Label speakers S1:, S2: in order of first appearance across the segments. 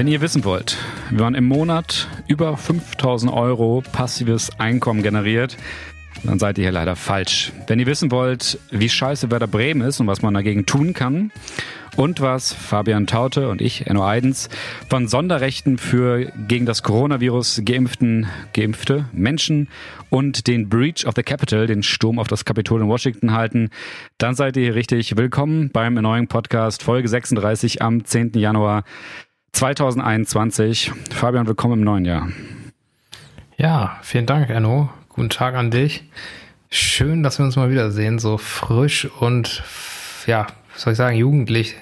S1: Wenn ihr wissen wollt, wie man im Monat über 5000 Euro passives Einkommen generiert, dann seid ihr hier leider falsch. Wenn ihr wissen wollt, wie scheiße Werder Bremen ist und was man dagegen tun kann und was Fabian Taute und ich, Enno Eidens, von Sonderrechten für gegen das Coronavirus geimpften, geimpfte Menschen und den Breach of the Capitol, den Sturm auf das Kapitol in Washington halten, dann seid ihr hier richtig willkommen beim neuen Podcast Folge 36 am 10. Januar 2021. Fabian, willkommen im neuen Jahr.
S2: Ja, vielen Dank, Enno. Guten Tag an dich. Schön, dass wir uns mal wiedersehen, so frisch und ja, was soll ich sagen, jugendlich.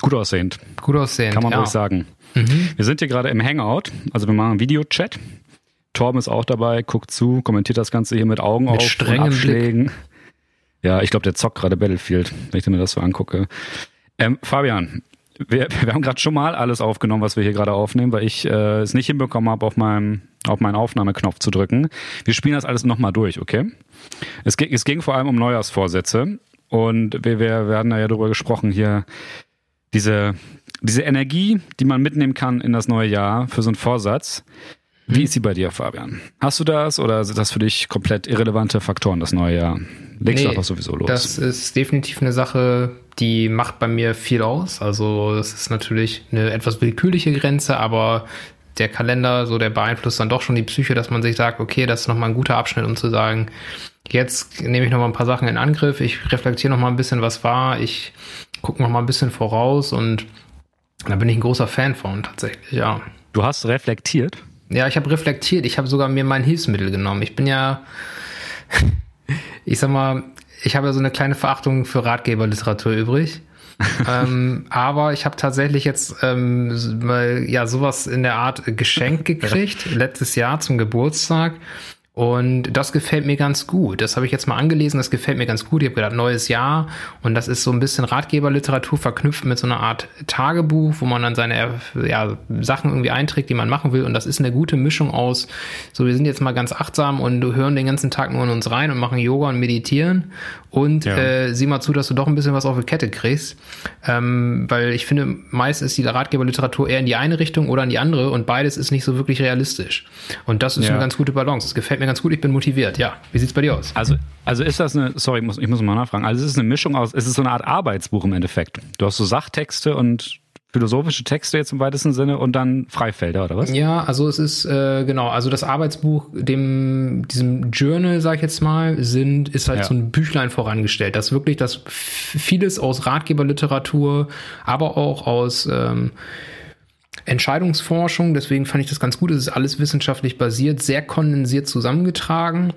S1: Gut aussehend.
S2: Gut aussehend.
S1: Kann man ja. ruhig sagen. Mhm. Wir sind hier gerade im Hangout, also wir machen Videochat. Torben ist auch dabei, guckt zu, kommentiert das Ganze hier mit Augen
S2: mit
S1: auf
S2: strengen Abschlägen.
S1: Blick. Ja, ich glaube, der zockt gerade Battlefield, wenn ich mir das so angucke. Ähm, Fabian, wir, wir haben gerade schon mal alles aufgenommen, was wir hier gerade aufnehmen, weil ich äh, es nicht hinbekommen habe, auf meinem auf meinen Aufnahmeknopf zu drücken. Wir spielen das alles nochmal durch, okay? Es, es ging vor allem um Neujahrsvorsätze und wir, wir, wir hatten ja darüber gesprochen hier, diese, diese Energie, die man mitnehmen kann in das neue Jahr für so einen Vorsatz. Wie ist sie bei dir, Fabian? Hast du das oder sind das für dich komplett irrelevante Faktoren, das neue Jahr? Legst nee, du einfach sowieso los?
S2: Das ist definitiv eine Sache, die macht bei mir viel aus. Also das ist natürlich eine etwas willkürliche Grenze, aber der Kalender, so der beeinflusst dann doch schon die Psyche, dass man sich sagt, okay, das ist nochmal ein guter Abschnitt, um zu sagen, jetzt nehme ich nochmal ein paar Sachen in Angriff, ich reflektiere nochmal ein bisschen, was war, ich gucke nochmal ein bisschen voraus und da bin ich ein großer Fan von, tatsächlich, ja.
S1: Du hast reflektiert?
S2: Ja, ich habe reflektiert, ich habe sogar mir mein Hilfsmittel genommen. Ich bin ja, ich sag mal, ich habe ja so eine kleine Verachtung für Ratgeberliteratur übrig. ähm, aber ich habe tatsächlich jetzt ähm, mal ja sowas in der Art geschenkt gekriegt letztes Jahr zum Geburtstag und das gefällt mir ganz gut. Das habe ich jetzt mal angelesen, das gefällt mir ganz gut. Ich habe gedacht, neues Jahr. Und das ist so ein bisschen Ratgeberliteratur verknüpft mit so einer Art Tagebuch, wo man dann seine ja, Sachen irgendwie einträgt, die man machen will. Und das ist eine gute Mischung aus, so wir sind jetzt mal ganz achtsam und hören den ganzen Tag nur in uns rein und machen Yoga und meditieren. Und ja. äh, sieh mal zu, dass du doch ein bisschen was auf die Kette kriegst. Ähm, weil ich finde, meist ist die Ratgeberliteratur eher in die eine Richtung oder in die andere und beides ist nicht so wirklich realistisch. Und das ist ja. eine ganz gute Balance. Das gefällt mir mir ganz gut, ich bin motiviert. Ja, wie sieht's bei dir aus?
S1: Also, also ist das eine, sorry, ich muss, ich muss mal nachfragen. Also ist es eine Mischung aus, ist es so eine Art Arbeitsbuch im Endeffekt? Du hast so Sachtexte und philosophische Texte jetzt im weitesten Sinne und dann Freifelder oder was?
S2: Ja, also es ist äh, genau, also das Arbeitsbuch dem diesem Journal, sag ich jetzt mal, sind ist halt ja. so ein Büchlein vorangestellt, das wirklich das vieles aus Ratgeberliteratur, aber auch aus ähm, Entscheidungsforschung, deswegen fand ich das ganz gut. Es ist alles wissenschaftlich basiert, sehr kondensiert zusammengetragen.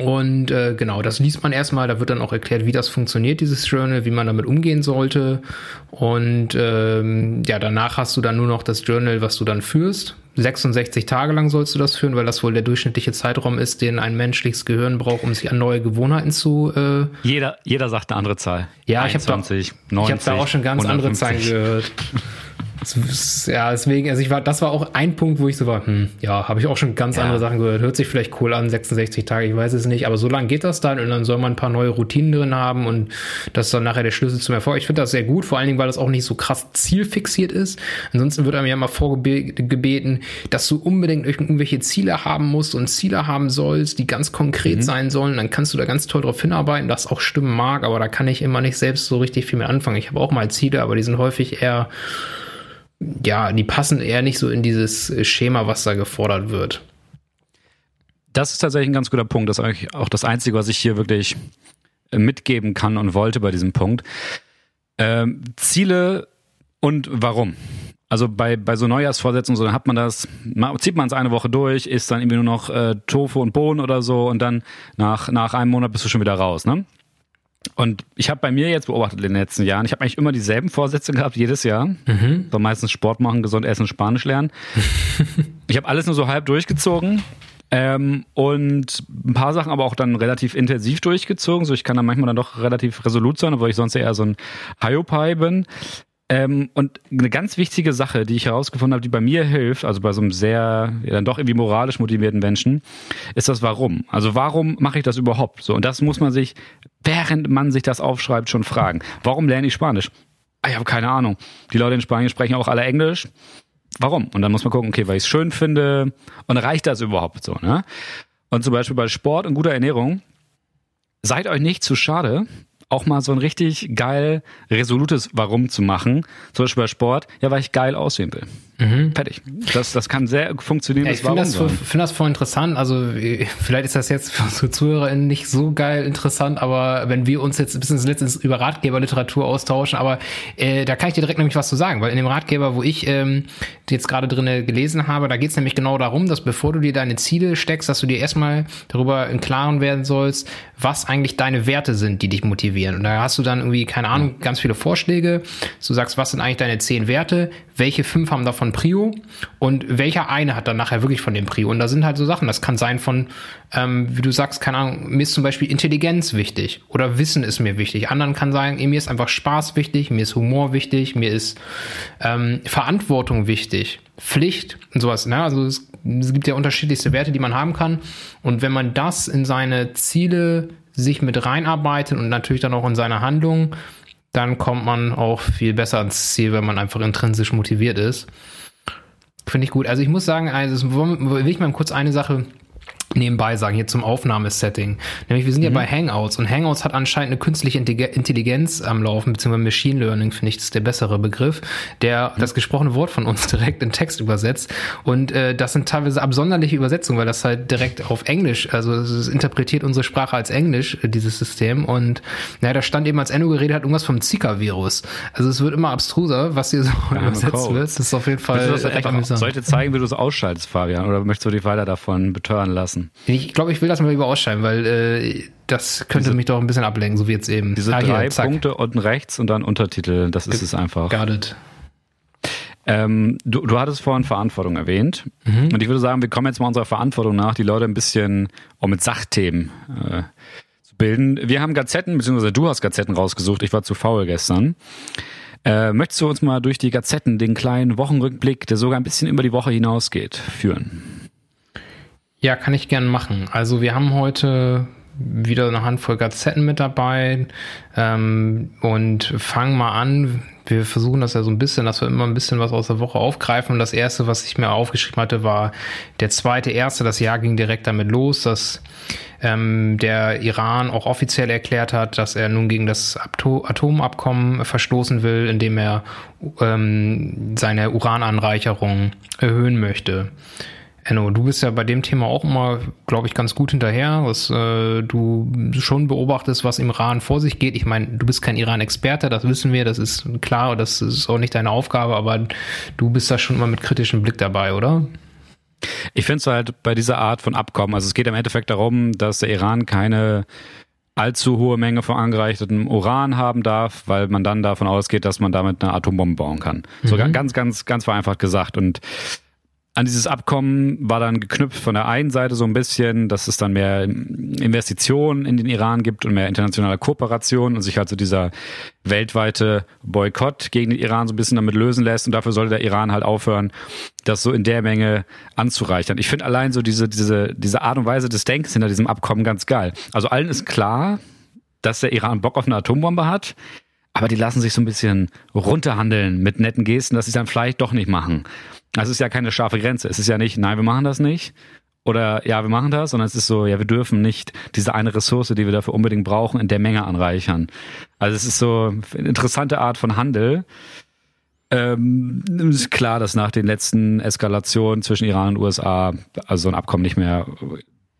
S2: Und äh, genau, das liest man erstmal, da wird dann auch erklärt, wie das funktioniert, dieses Journal, wie man damit umgehen sollte. Und ähm, ja, danach hast du dann nur noch das Journal, was du dann führst. 66 Tage lang sollst du das führen, weil das wohl der durchschnittliche Zeitraum ist, den ein menschliches Gehirn braucht, um sich an neue Gewohnheiten zu. Äh
S1: jeder, jeder sagt eine andere Zahl.
S2: Ja, 21, ich habe da, hab da auch schon ganz 150. andere Zahlen gehört. Ja, deswegen, also ich war, das war auch ein Punkt, wo ich so war, hm, ja, habe ich auch schon ganz ja. andere Sachen gehört. Hört sich vielleicht cool an, 66 Tage, ich weiß es nicht, aber so lange geht das dann und dann soll man ein paar neue Routinen drin haben und das ist dann nachher der Schlüssel zum Erfolg. Ich finde das sehr gut, vor allen Dingen, weil das auch nicht so krass zielfixiert ist. Ansonsten wird einem ja immer vorgebeten, dass du unbedingt irgendwelche Ziele haben musst und Ziele haben sollst, die ganz konkret mhm. sein sollen. Dann kannst du da ganz toll drauf hinarbeiten, das auch stimmen mag, aber da kann ich immer nicht selbst so richtig viel mit anfangen. Ich habe auch mal Ziele, aber die sind häufig eher ja, die passen eher nicht so in dieses Schema, was da gefordert wird.
S1: Das ist tatsächlich ein ganz guter Punkt. Das ist eigentlich auch das Einzige, was ich hier wirklich äh, mitgeben kann und wollte bei diesem Punkt. Ähm, Ziele und warum. Also bei, bei so Neujahrsvorsätzen so, dann hat man das, zieht man es eine Woche durch, isst dann irgendwie nur noch äh, Tofu und Bohnen oder so und dann nach, nach einem Monat bist du schon wieder raus, ne? Und ich habe bei mir jetzt beobachtet in den letzten Jahren, ich habe eigentlich immer dieselben Vorsätze gehabt, jedes Jahr. Mhm. So meistens Sport machen, gesund essen, Spanisch lernen. ich habe alles nur so halb durchgezogen. Ähm, und ein paar Sachen aber auch dann relativ intensiv durchgezogen. So, ich kann dann manchmal dann doch relativ resolut sein, obwohl ich sonst eher so ein Hyopai bin. Ähm, und eine ganz wichtige Sache, die ich herausgefunden habe, die bei mir hilft, also bei so einem sehr, ja, dann doch irgendwie moralisch motivierten Menschen, ist das Warum. Also warum mache ich das überhaupt? So, und das muss man sich, während man sich das aufschreibt, schon fragen. Warum lerne ich Spanisch? ich habe keine Ahnung. Die Leute in Spanien sprechen auch alle Englisch. Warum? Und dann muss man gucken, okay, weil ich es schön finde und reicht das überhaupt so, ne? Und zum Beispiel bei Sport und guter Ernährung, seid euch nicht zu schade, auch mal so ein richtig geil resolutes Warum zu machen. Zum Beispiel bei Sport, ja, weil ich geil aussehen will. Mhm. Fertig. Das, das kann sehr funktionieren.
S2: Ja, ich finde das, find das voll interessant. Also vielleicht ist das jetzt für unsere ZuhörerInnen nicht so geil interessant, aber wenn wir uns jetzt bis ins letztens über Ratgeberliteratur austauschen, aber äh, da kann ich dir direkt nämlich was zu sagen, weil in dem Ratgeber, wo ich ähm, jetzt gerade drinne gelesen habe, da geht es nämlich genau darum, dass bevor du dir deine Ziele steckst, dass du dir erstmal darüber im Klaren werden sollst, was eigentlich deine Werte sind, die dich motivieren. Und da hast du dann irgendwie, keine Ahnung, ganz viele Vorschläge. Du sagst, was sind eigentlich deine zehn Werte? Welche fünf haben davon Prio? Und welcher eine hat dann nachher wirklich von dem Prio? Und da sind halt so Sachen. Das kann sein von, ähm, wie du sagst, keine Ahnung, mir ist zum Beispiel Intelligenz wichtig oder Wissen ist mir wichtig. Anderen kann sagen, mir ist einfach Spaß wichtig, mir ist Humor wichtig, mir ist ähm, Verantwortung wichtig. Pflicht und sowas. Ne? Also es, es gibt ja unterschiedlichste Werte, die man haben kann. Und wenn man das in seine Ziele sich mit reinarbeitet und natürlich dann auch in seine Handlungen, dann kommt man auch viel besser ans Ziel, wenn man einfach intrinsisch motiviert ist. Finde ich gut. Also ich muss sagen, also will ich mal kurz eine Sache nebenbei sagen, hier zum Aufnahmesetting. Nämlich wir sind mhm. ja bei Hangouts und Hangouts hat anscheinend eine künstliche Intelligenz am Laufen, beziehungsweise Machine Learning, finde ich, das ist der bessere Begriff, der mhm. das gesprochene Wort von uns direkt in Text übersetzt. Und äh, das sind teilweise absonderliche Übersetzungen, weil das halt direkt auf Englisch, also es interpretiert unsere Sprache als Englisch, äh, dieses System. Und naja, da stand eben, als Enno geredet hat, irgendwas vom Zika-Virus. Also es wird immer abstruser, was hier so ja, übersetzt wird. Das ist auf jeden Fall
S1: recht amüsant. Soll ich dir zeigen, wie du es ausschaltest, Fabian? Oder möchtest du dich weiter davon betören lassen? Lassen.
S2: Ich glaube, ich will das mal lieber ausschreiben, weil äh, das könnte diese, mich doch ein bisschen ablenken, so wie jetzt eben.
S1: Diese ah, drei hier, Punkte unten rechts und dann Untertitel, das ist G es einfach.
S2: Got it.
S1: Ähm, du, du hattest vorhin Verantwortung erwähnt. Mhm. Und ich würde sagen, wir kommen jetzt mal unserer Verantwortung nach, die Leute ein bisschen auch mit Sachthemen äh, zu bilden. Wir haben Gazetten, beziehungsweise du hast Gazetten rausgesucht. Ich war zu faul gestern. Äh, möchtest du uns mal durch die Gazetten, den kleinen Wochenrückblick, der sogar ein bisschen über die Woche hinausgeht, führen?
S2: Ja, kann ich gern machen. Also wir haben heute wieder eine Handvoll Gazetten mit dabei ähm, und fangen mal an. Wir versuchen das ja so ein bisschen, dass wir immer ein bisschen was aus der Woche aufgreifen. Und das erste, was ich mir aufgeschrieben hatte, war der zweite erste. Das Jahr ging direkt damit los, dass ähm, der Iran auch offiziell erklärt hat, dass er nun gegen das Atomabkommen verstoßen will, indem er ähm, seine Urananreicherung erhöhen möchte. Enno, du bist ja bei dem Thema auch immer, glaube ich, ganz gut hinterher, was äh, du schon beobachtest, was im Iran vor sich geht. Ich meine, du bist kein Iran-Experte, das wissen wir, das ist klar, das ist auch nicht deine Aufgabe, aber du bist da schon immer mit kritischem Blick dabei, oder?
S1: Ich finde es halt bei dieser Art von Abkommen, also es geht im Endeffekt darum, dass der Iran keine allzu hohe Menge von angereichertem Uran haben darf, weil man dann davon ausgeht, dass man damit eine Atombombe bauen kann. Mhm. So ganz, ganz, ganz vereinfacht gesagt. Und an dieses Abkommen war dann geknüpft von der einen Seite so ein bisschen, dass es dann mehr Investitionen in den Iran gibt und mehr internationale Kooperation und sich halt so dieser weltweite Boykott gegen den Iran so ein bisschen damit lösen lässt und dafür sollte der Iran halt aufhören, das so in der Menge anzureichern. Ich finde allein so diese, diese, diese Art und Weise des Denkens hinter diesem Abkommen ganz geil. Also allen ist klar, dass der Iran Bock auf eine Atombombe hat, aber die lassen sich so ein bisschen runterhandeln mit netten Gesten, dass sie es dann vielleicht doch nicht machen. Also es ist ja keine scharfe Grenze. Es ist ja nicht, nein, wir machen das nicht. Oder ja, wir machen das, sondern es ist so, ja, wir dürfen nicht diese eine Ressource, die wir dafür unbedingt brauchen, in der Menge anreichern. Also es ist so eine interessante Art von Handel. Ähm, ist klar, dass nach den letzten Eskalationen zwischen Iran und USA also so ein Abkommen nicht mehr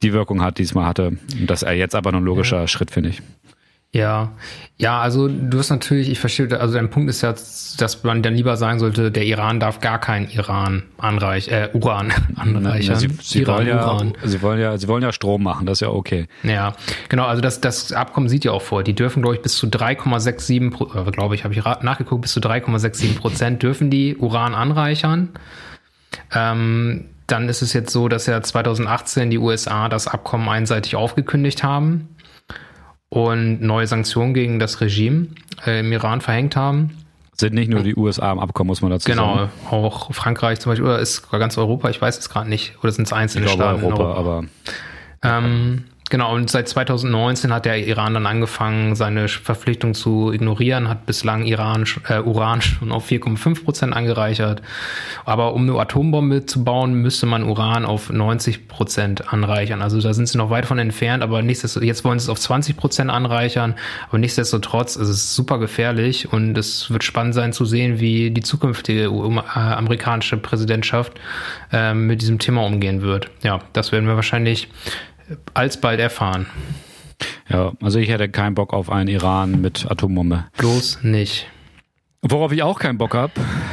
S1: die Wirkung hat, die es mal hatte. Und das ist jetzt aber noch ein logischer ja. Schritt, finde ich.
S2: Ja, ja, also du hast natürlich, ich verstehe, also dein Punkt ist ja, dass man dann lieber sagen sollte, der Iran darf gar kein Iran anreich, äh, Uran anreichern.
S1: sie, sie, Iran, wollen ja, Uran. sie wollen ja, sie wollen ja Strom machen, das ist ja okay.
S2: Ja, genau, also das, das Abkommen sieht ja auch vor, die dürfen, glaube ich, bis zu 3,67, äh, glaube ich, habe ich nachgeguckt, bis zu 3,67 Prozent dürfen die Uran anreichern. Ähm, dann ist es jetzt so, dass ja 2018 die USA das Abkommen einseitig aufgekündigt haben und neue Sanktionen gegen das Regime äh, im Iran verhängt haben.
S1: Sind nicht nur die USA im Abkommen, muss man dazu
S2: genau,
S1: sagen.
S2: Genau, auch Frankreich zum Beispiel, oder ist ganz Europa, ich weiß es gerade nicht, oder sind es einzelne
S1: ich glaube
S2: Staaten?
S1: Europa, Europa, aber.
S2: Ähm, Genau, und seit 2019 hat der Iran dann angefangen, seine Verpflichtung zu ignorieren, hat bislang Iran, äh, Uran schon auf 4,5 Prozent angereichert. Aber um eine Atombombe zu bauen, müsste man Uran auf 90 Prozent anreichern. Also da sind sie noch weit von entfernt, aber nichtsdestotrotz, jetzt wollen sie es auf 20 Prozent anreichern, aber nichtsdestotrotz ist es super gefährlich und es wird spannend sein zu sehen, wie die zukünftige äh, amerikanische Präsidentschaft äh, mit diesem Thema umgehen wird. Ja, das werden wir wahrscheinlich alsbald erfahren.
S1: Ja, also ich hätte keinen Bock auf einen Iran mit Atombombe.
S2: Bloß nicht.
S1: Worauf ich auch keinen Bock habe,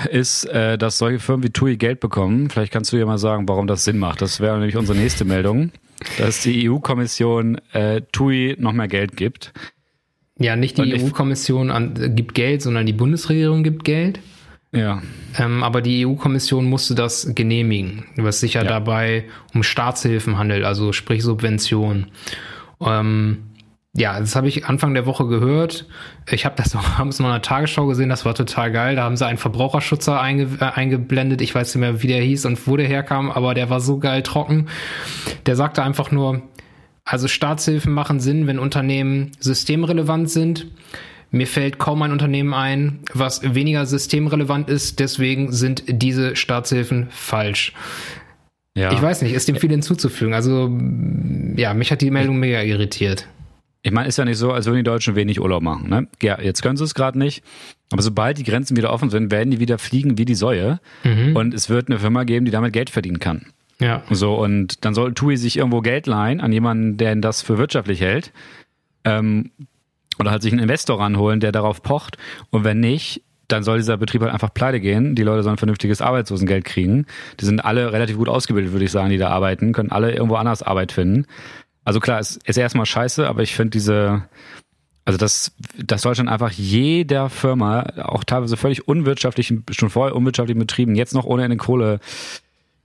S1: ist, äh, dass solche Firmen wie TUI Geld bekommen. Vielleicht kannst du dir mal sagen, warum das Sinn macht. Das wäre nämlich unsere nächste Meldung, dass die EU-Kommission äh, TUI noch mehr Geld gibt.
S2: Ja, nicht die EU-Kommission gibt Geld, sondern die Bundesregierung gibt Geld.
S1: Ja.
S2: Ähm, aber die EU-Kommission musste das genehmigen, was sich ja, dabei um Staatshilfen handelt, also sprich Subventionen. Ähm, ja, das habe ich Anfang der Woche gehört. Ich habe das auch abends noch in der Tagesschau gesehen, das war total geil. Da haben sie einen Verbraucherschützer einge äh, eingeblendet. Ich weiß nicht mehr, wie der hieß und wo der herkam, aber der war so geil trocken. Der sagte einfach nur, also Staatshilfen machen Sinn, wenn Unternehmen systemrelevant sind. Mir fällt kaum ein Unternehmen ein, was weniger systemrelevant ist. Deswegen sind diese Staatshilfen falsch. Ja. Ich weiß nicht, ist dem viel hinzuzufügen. Also, ja, mich hat die Meldung mega irritiert.
S1: Ich meine, ist ja nicht so, als würden die Deutschen wenig Urlaub machen. Ne? Ja, jetzt können sie es gerade nicht. Aber sobald die Grenzen wieder offen sind, werden die wieder fliegen wie die Säue. Mhm. Und es wird eine Firma geben, die damit Geld verdienen kann.
S2: Ja.
S1: So, und dann soll TUI sich irgendwo Geld leihen an jemanden, der das für wirtschaftlich hält. Ähm, oder halt sich einen Investor ranholen, der darauf pocht. Und wenn nicht, dann soll dieser Betrieb halt einfach pleite gehen. Die Leute sollen vernünftiges Arbeitslosengeld kriegen. Die sind alle relativ gut ausgebildet, würde ich sagen, die da arbeiten, können alle irgendwo anders Arbeit finden. Also klar, es ist erstmal scheiße, aber ich finde diese, also das, das Deutschland einfach jeder Firma, auch teilweise völlig unwirtschaftlichen, schon vorher unwirtschaftlichen Betrieben, jetzt noch ohne eine Kohle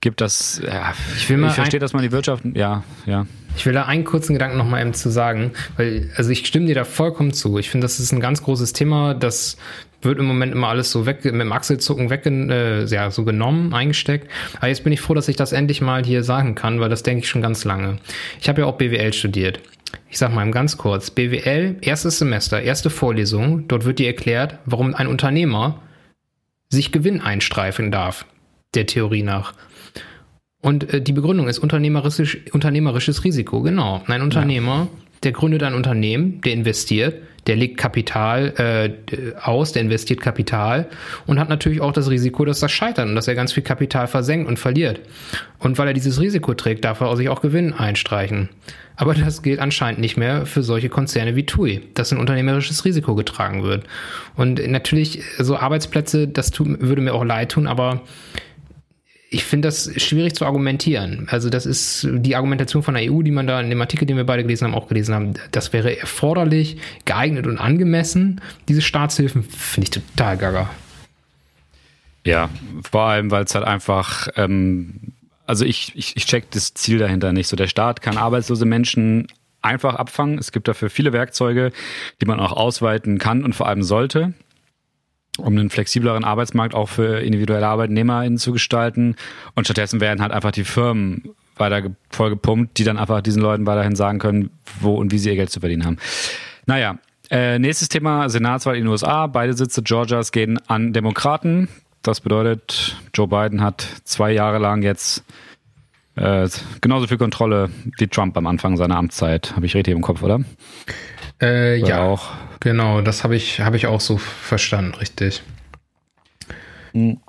S1: gibt, das, ja, ich, will mal ich verstehe, dass man die Wirtschaft, ja, ja.
S2: Ich will da einen kurzen Gedanken nochmal eben zu sagen, weil, also ich stimme dir da vollkommen zu. Ich finde, das ist ein ganz großes Thema, das wird im Moment immer alles so weg, mit dem Achselzucken weg, äh, ja, so genommen, eingesteckt. Aber jetzt bin ich froh, dass ich das endlich mal hier sagen kann, weil das denke ich schon ganz lange. Ich habe ja auch BWL studiert. Ich sag mal ganz kurz, BWL, erstes Semester, erste Vorlesung, dort wird dir erklärt, warum ein Unternehmer sich Gewinn einstreifen darf, der Theorie nach. Und äh, die Begründung ist unternehmerisch, unternehmerisches Risiko. Genau. Ein Unternehmer, ja. der gründet ein Unternehmen, der investiert, der legt Kapital äh, aus, der investiert Kapital und hat natürlich auch das Risiko, dass das scheitert und dass er ganz viel Kapital versenkt und verliert. Und weil er dieses Risiko trägt, darf er sich auch Gewinn einstreichen. Aber das gilt anscheinend nicht mehr für solche Konzerne wie TUI, dass ein unternehmerisches Risiko getragen wird. Und natürlich, so Arbeitsplätze, das tut, würde mir auch leid tun, aber ich finde das schwierig zu argumentieren. Also das ist die Argumentation von der EU, die man da in dem Artikel, den wir beide gelesen haben, auch gelesen haben. Das wäre erforderlich, geeignet und angemessen. Diese Staatshilfen finde ich total gaga.
S1: Ja, vor allem, weil es halt einfach, ähm, also ich, ich, ich check das Ziel dahinter nicht. So der Staat kann arbeitslose Menschen einfach abfangen. Es gibt dafür viele Werkzeuge, die man auch ausweiten kann und vor allem sollte um einen flexibleren Arbeitsmarkt auch für individuelle ArbeitnehmerInnen zu gestalten. Und stattdessen werden halt einfach die Firmen weiter voll gepumpt, die dann einfach diesen Leuten weiterhin sagen können, wo und wie sie ihr Geld zu verdienen haben. Naja, äh, nächstes Thema, Senatswahl in den USA. Beide Sitze Georgias gehen an Demokraten. Das bedeutet, Joe Biden hat zwei Jahre lang jetzt äh, genauso viel Kontrolle wie Trump am Anfang seiner Amtszeit. Habe ich richtig im Kopf, oder?
S2: Äh, ja, auch. Genau, das habe ich, hab ich auch so verstanden, richtig.
S1: Mhm.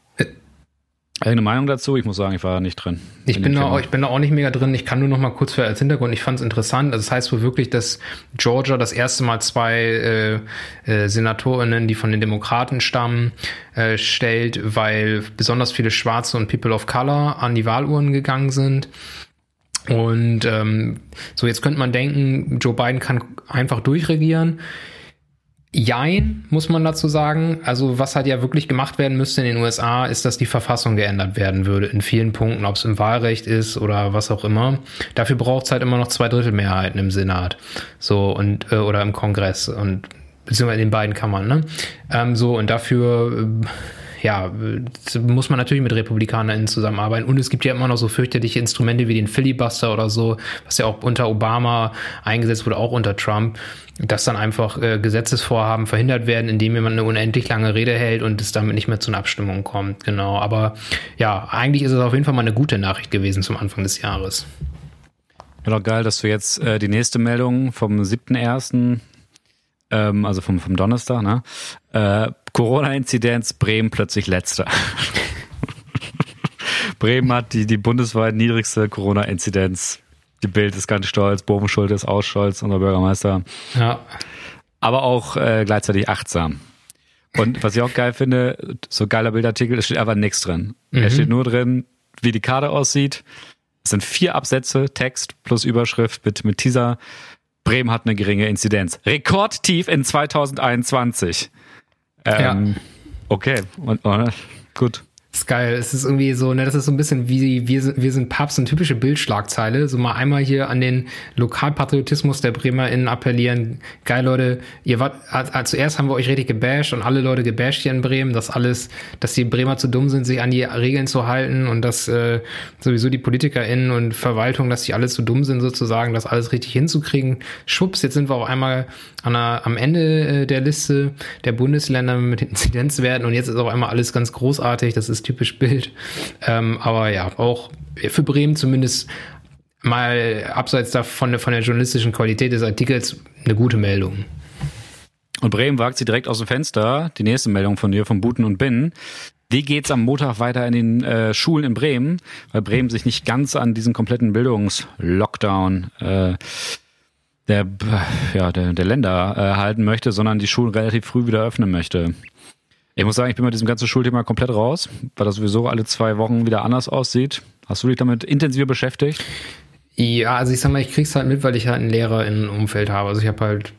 S1: Eine Meinung dazu? Ich muss sagen, ich war da nicht drin.
S2: Ich bin, da auch, ich bin da auch nicht mega drin. Ich kann nur noch mal kurz für als Hintergrund. Ich fand es interessant. Also das heißt wohl wirklich, dass Georgia das erste Mal zwei äh, äh, Senatorinnen, die von den Demokraten stammen, äh, stellt, weil besonders viele Schwarze und People of Color an die Wahlurnen gegangen sind. Und ähm, so, jetzt könnte man denken, Joe Biden kann einfach durchregieren. Jein, muss man dazu sagen. Also was halt ja wirklich gemacht werden müsste in den USA, ist, dass die Verfassung geändert werden würde in vielen Punkten, ob es im Wahlrecht ist oder was auch immer. Dafür braucht es halt immer noch zwei Drittel Mehrheiten im Senat, so und äh, oder im Kongress und beziehungsweise in den beiden Kammern. Ne? Ähm, so und dafür äh, ja, muss man natürlich mit RepublikanerInnen zusammenarbeiten. Und es gibt ja immer noch so fürchterliche Instrumente wie den Filibuster oder so, was ja auch unter Obama eingesetzt wurde, auch unter Trump, dass dann einfach äh, Gesetzesvorhaben verhindert werden, indem jemand eine unendlich lange Rede hält und es damit nicht mehr zu einer Abstimmung kommt. Genau. Aber ja, eigentlich ist es auf jeden Fall mal eine gute Nachricht gewesen zum Anfang des Jahres.
S1: Ja, doch geil, dass du jetzt äh, die nächste Meldung vom 7.1., ähm, also vom, vom Donnerstag, ne? Äh, Corona-Inzidenz Bremen plötzlich letzter. Bremen hat die, die bundesweit niedrigste Corona-Inzidenz. Die Bild ist ganz stolz, Boven Schulte ist auch stolz, unser Bürgermeister.
S2: Ja.
S1: Aber auch äh, gleichzeitig achtsam. Und was ich auch geil finde, so geiler Bildartikel, es steht einfach nichts drin. Mhm. Es steht nur drin, wie die Karte aussieht. Es sind vier Absätze, Text plus Überschrift mit, mit Teaser. Bremen hat eine geringe Inzidenz. Rekordtief in 2021. Ähm, ja. Okay, und, und, gut.
S2: Ist geil. Es ist irgendwie so, ne, das ist so ein bisschen wie wir sind, wir sind Papst, eine typische Bildschlagzeile. So mal einmal hier an den Lokalpatriotismus der BremerInnen appellieren. Geil, Leute, ihr wart, also zuerst haben wir euch richtig gebasht und alle Leute gebasht hier in Bremen, dass alles, dass die Bremer zu dumm sind, sich an die Regeln zu halten und dass äh, sowieso die PolitikerInnen und Verwaltung, dass die alle zu dumm sind, sozusagen, das alles richtig hinzukriegen. Schwupps, jetzt sind wir auf einmal an der, am Ende äh, der Liste der Bundesländer mit Inzidenzwerten und jetzt ist auf einmal alles ganz großartig. Das ist typisch Bild. Ähm, aber ja, auch für Bremen zumindest mal abseits davon von der journalistischen Qualität des Artikels eine gute Meldung.
S1: Und Bremen wagt sie direkt aus dem Fenster. Die nächste Meldung von dir, von Buten und Binnen. Wie geht's am Montag weiter in den äh, Schulen in Bremen? Weil Bremen sich nicht ganz an diesen kompletten Bildungslockdown äh, der, ja, der, der Länder äh, halten möchte, sondern die Schulen relativ früh wieder öffnen möchte. Ich muss sagen, ich bin mit diesem ganzen Schulthema komplett raus, weil das sowieso alle zwei Wochen wieder anders aussieht. Hast du dich damit intensiver beschäftigt?
S2: Ja, also ich sag mal, ich krieg's halt mit, weil ich halt einen Lehrer im Umfeld habe. Also ich habe halt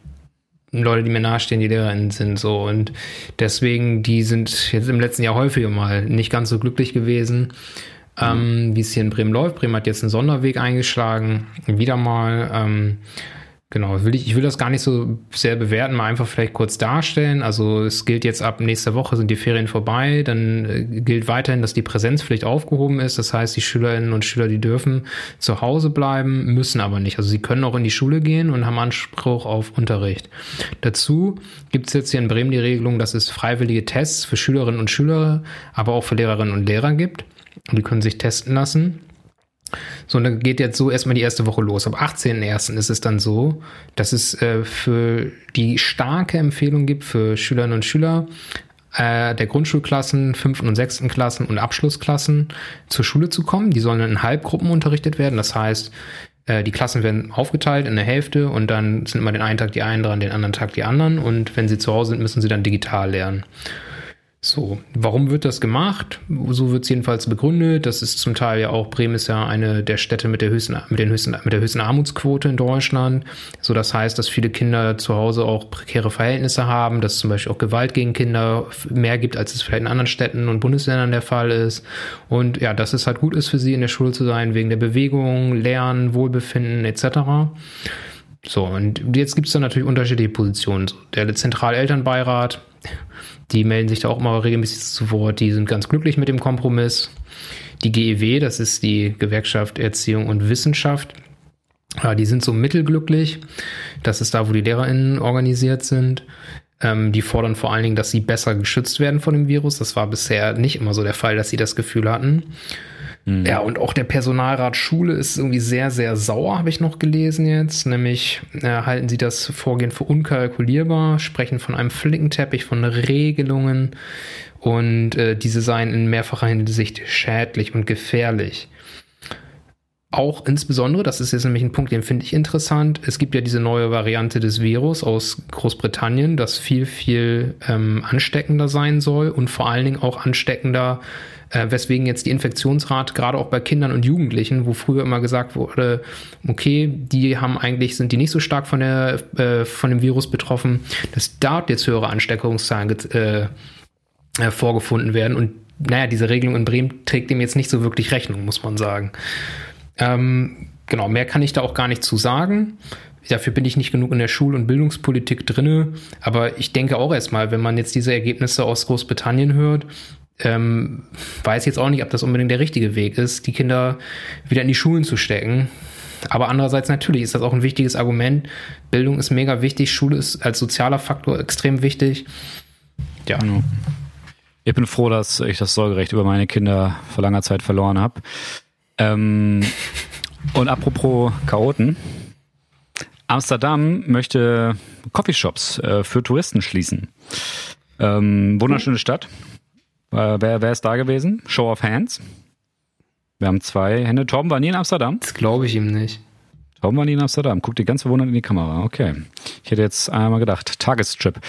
S2: Leute, die mir nahestehen, die LehrerInnen sind, so. Und deswegen, die sind jetzt im letzten Jahr häufiger mal nicht ganz so glücklich gewesen, ähm, wie es hier in Bremen läuft. Bremen hat jetzt einen Sonderweg eingeschlagen, wieder mal. Ähm, Genau, will ich, ich will das gar nicht so sehr bewerten, mal einfach vielleicht kurz darstellen. Also es gilt jetzt ab nächster Woche sind die Ferien vorbei, dann äh, gilt weiterhin, dass die Präsenzpflicht aufgehoben ist. Das heißt, die Schülerinnen und Schüler, die dürfen zu Hause bleiben, müssen aber nicht. Also sie können auch in die Schule gehen und haben Anspruch auf Unterricht. Dazu gibt es jetzt hier in Bremen die Regelung, dass es freiwillige Tests für Schülerinnen und Schüler, aber auch für Lehrerinnen und Lehrer gibt. Die können sich testen lassen. So, und dann geht jetzt so erstmal die erste Woche los. Am 18.01. ist es dann so, dass es äh, für die starke Empfehlung gibt für Schülerinnen und Schüler äh, der Grundschulklassen, fünften und sechsten Klassen und Abschlussklassen zur Schule zu kommen. Die sollen in Halbgruppen unterrichtet werden. Das heißt, äh, die Klassen werden aufgeteilt in eine Hälfte und dann sind immer den einen Tag die einen dran, den anderen Tag die anderen. Und wenn sie zu Hause sind, müssen sie dann digital lernen. So, warum wird das gemacht? So wird es jedenfalls begründet. Das ist zum Teil ja auch, Bremen ist ja eine der Städte mit der höchsten, mit den höchsten, mit der höchsten Armutsquote in Deutschland. So, das heißt, dass viele Kinder zu Hause auch prekäre Verhältnisse haben, dass es zum Beispiel auch Gewalt gegen Kinder mehr gibt, als es vielleicht in anderen Städten und Bundesländern der Fall ist. Und ja, dass es halt gut ist für sie in der Schule zu sein, wegen der Bewegung, Lernen, Wohlbefinden etc. So, und jetzt gibt es dann natürlich unterschiedliche Positionen. Der Zentralelternbeirat die melden sich da auch immer regelmäßig zu Wort. Die sind ganz glücklich mit dem Kompromiss. Die GEW, das ist die Gewerkschaft Erziehung und Wissenschaft, ja, die sind so mittelglücklich. Das ist da, wo die LehrerInnen organisiert sind. Ähm, die fordern vor allen Dingen, dass sie besser geschützt werden vor dem Virus. Das war bisher nicht immer so der Fall, dass sie das Gefühl hatten. Mhm. Ja, und auch der Personalrat Schule ist irgendwie sehr, sehr sauer, habe ich noch gelesen jetzt. Nämlich äh, halten sie das Vorgehen für unkalkulierbar, sprechen von einem Flickenteppich von Regelungen und äh, diese seien in mehrfacher Hinsicht schädlich und gefährlich. Auch insbesondere, das ist jetzt nämlich ein Punkt, den finde ich interessant, es gibt ja diese neue Variante des Virus aus Großbritannien, das viel, viel ähm, ansteckender sein soll und vor allen Dingen auch ansteckender äh, weswegen jetzt die Infektionsrate gerade auch bei Kindern und Jugendlichen, wo früher immer gesagt wurde, okay, die haben eigentlich, sind die nicht so stark von der, äh, von dem Virus betroffen, dass dort jetzt höhere Ansteckungszahlen äh, äh, vorgefunden werden und naja, diese Regelung in Bremen trägt dem jetzt nicht so wirklich Rechnung, muss man sagen. Ähm, genau, mehr kann ich da auch gar nicht zu sagen. Dafür bin ich nicht genug in der Schul- und Bildungspolitik drinne. Aber ich denke auch erstmal, wenn man jetzt diese Ergebnisse aus Großbritannien hört, ähm, weiß jetzt auch nicht, ob das unbedingt der richtige Weg ist, die Kinder wieder in die Schulen zu stecken. Aber andererseits natürlich ist das auch ein wichtiges Argument. Bildung ist mega wichtig, Schule ist als sozialer Faktor extrem wichtig.
S1: Ja. Ich bin froh, dass ich das Sorgerecht über meine Kinder vor langer Zeit verloren habe. Ähm, und apropos Chaoten. Amsterdam möchte Coffeeshops äh, für Touristen schließen. Ähm, wunderschöne Stadt. Äh, wer, wer ist da gewesen? Show of Hands. Wir haben zwei Hände. Torben war nie in Amsterdam?
S2: Das glaube ich ihm nicht.
S1: Torben war nie in Amsterdam. Guckt die ganz verwundert in die Kamera. Okay. Ich hätte jetzt einmal gedacht, Tagestrip.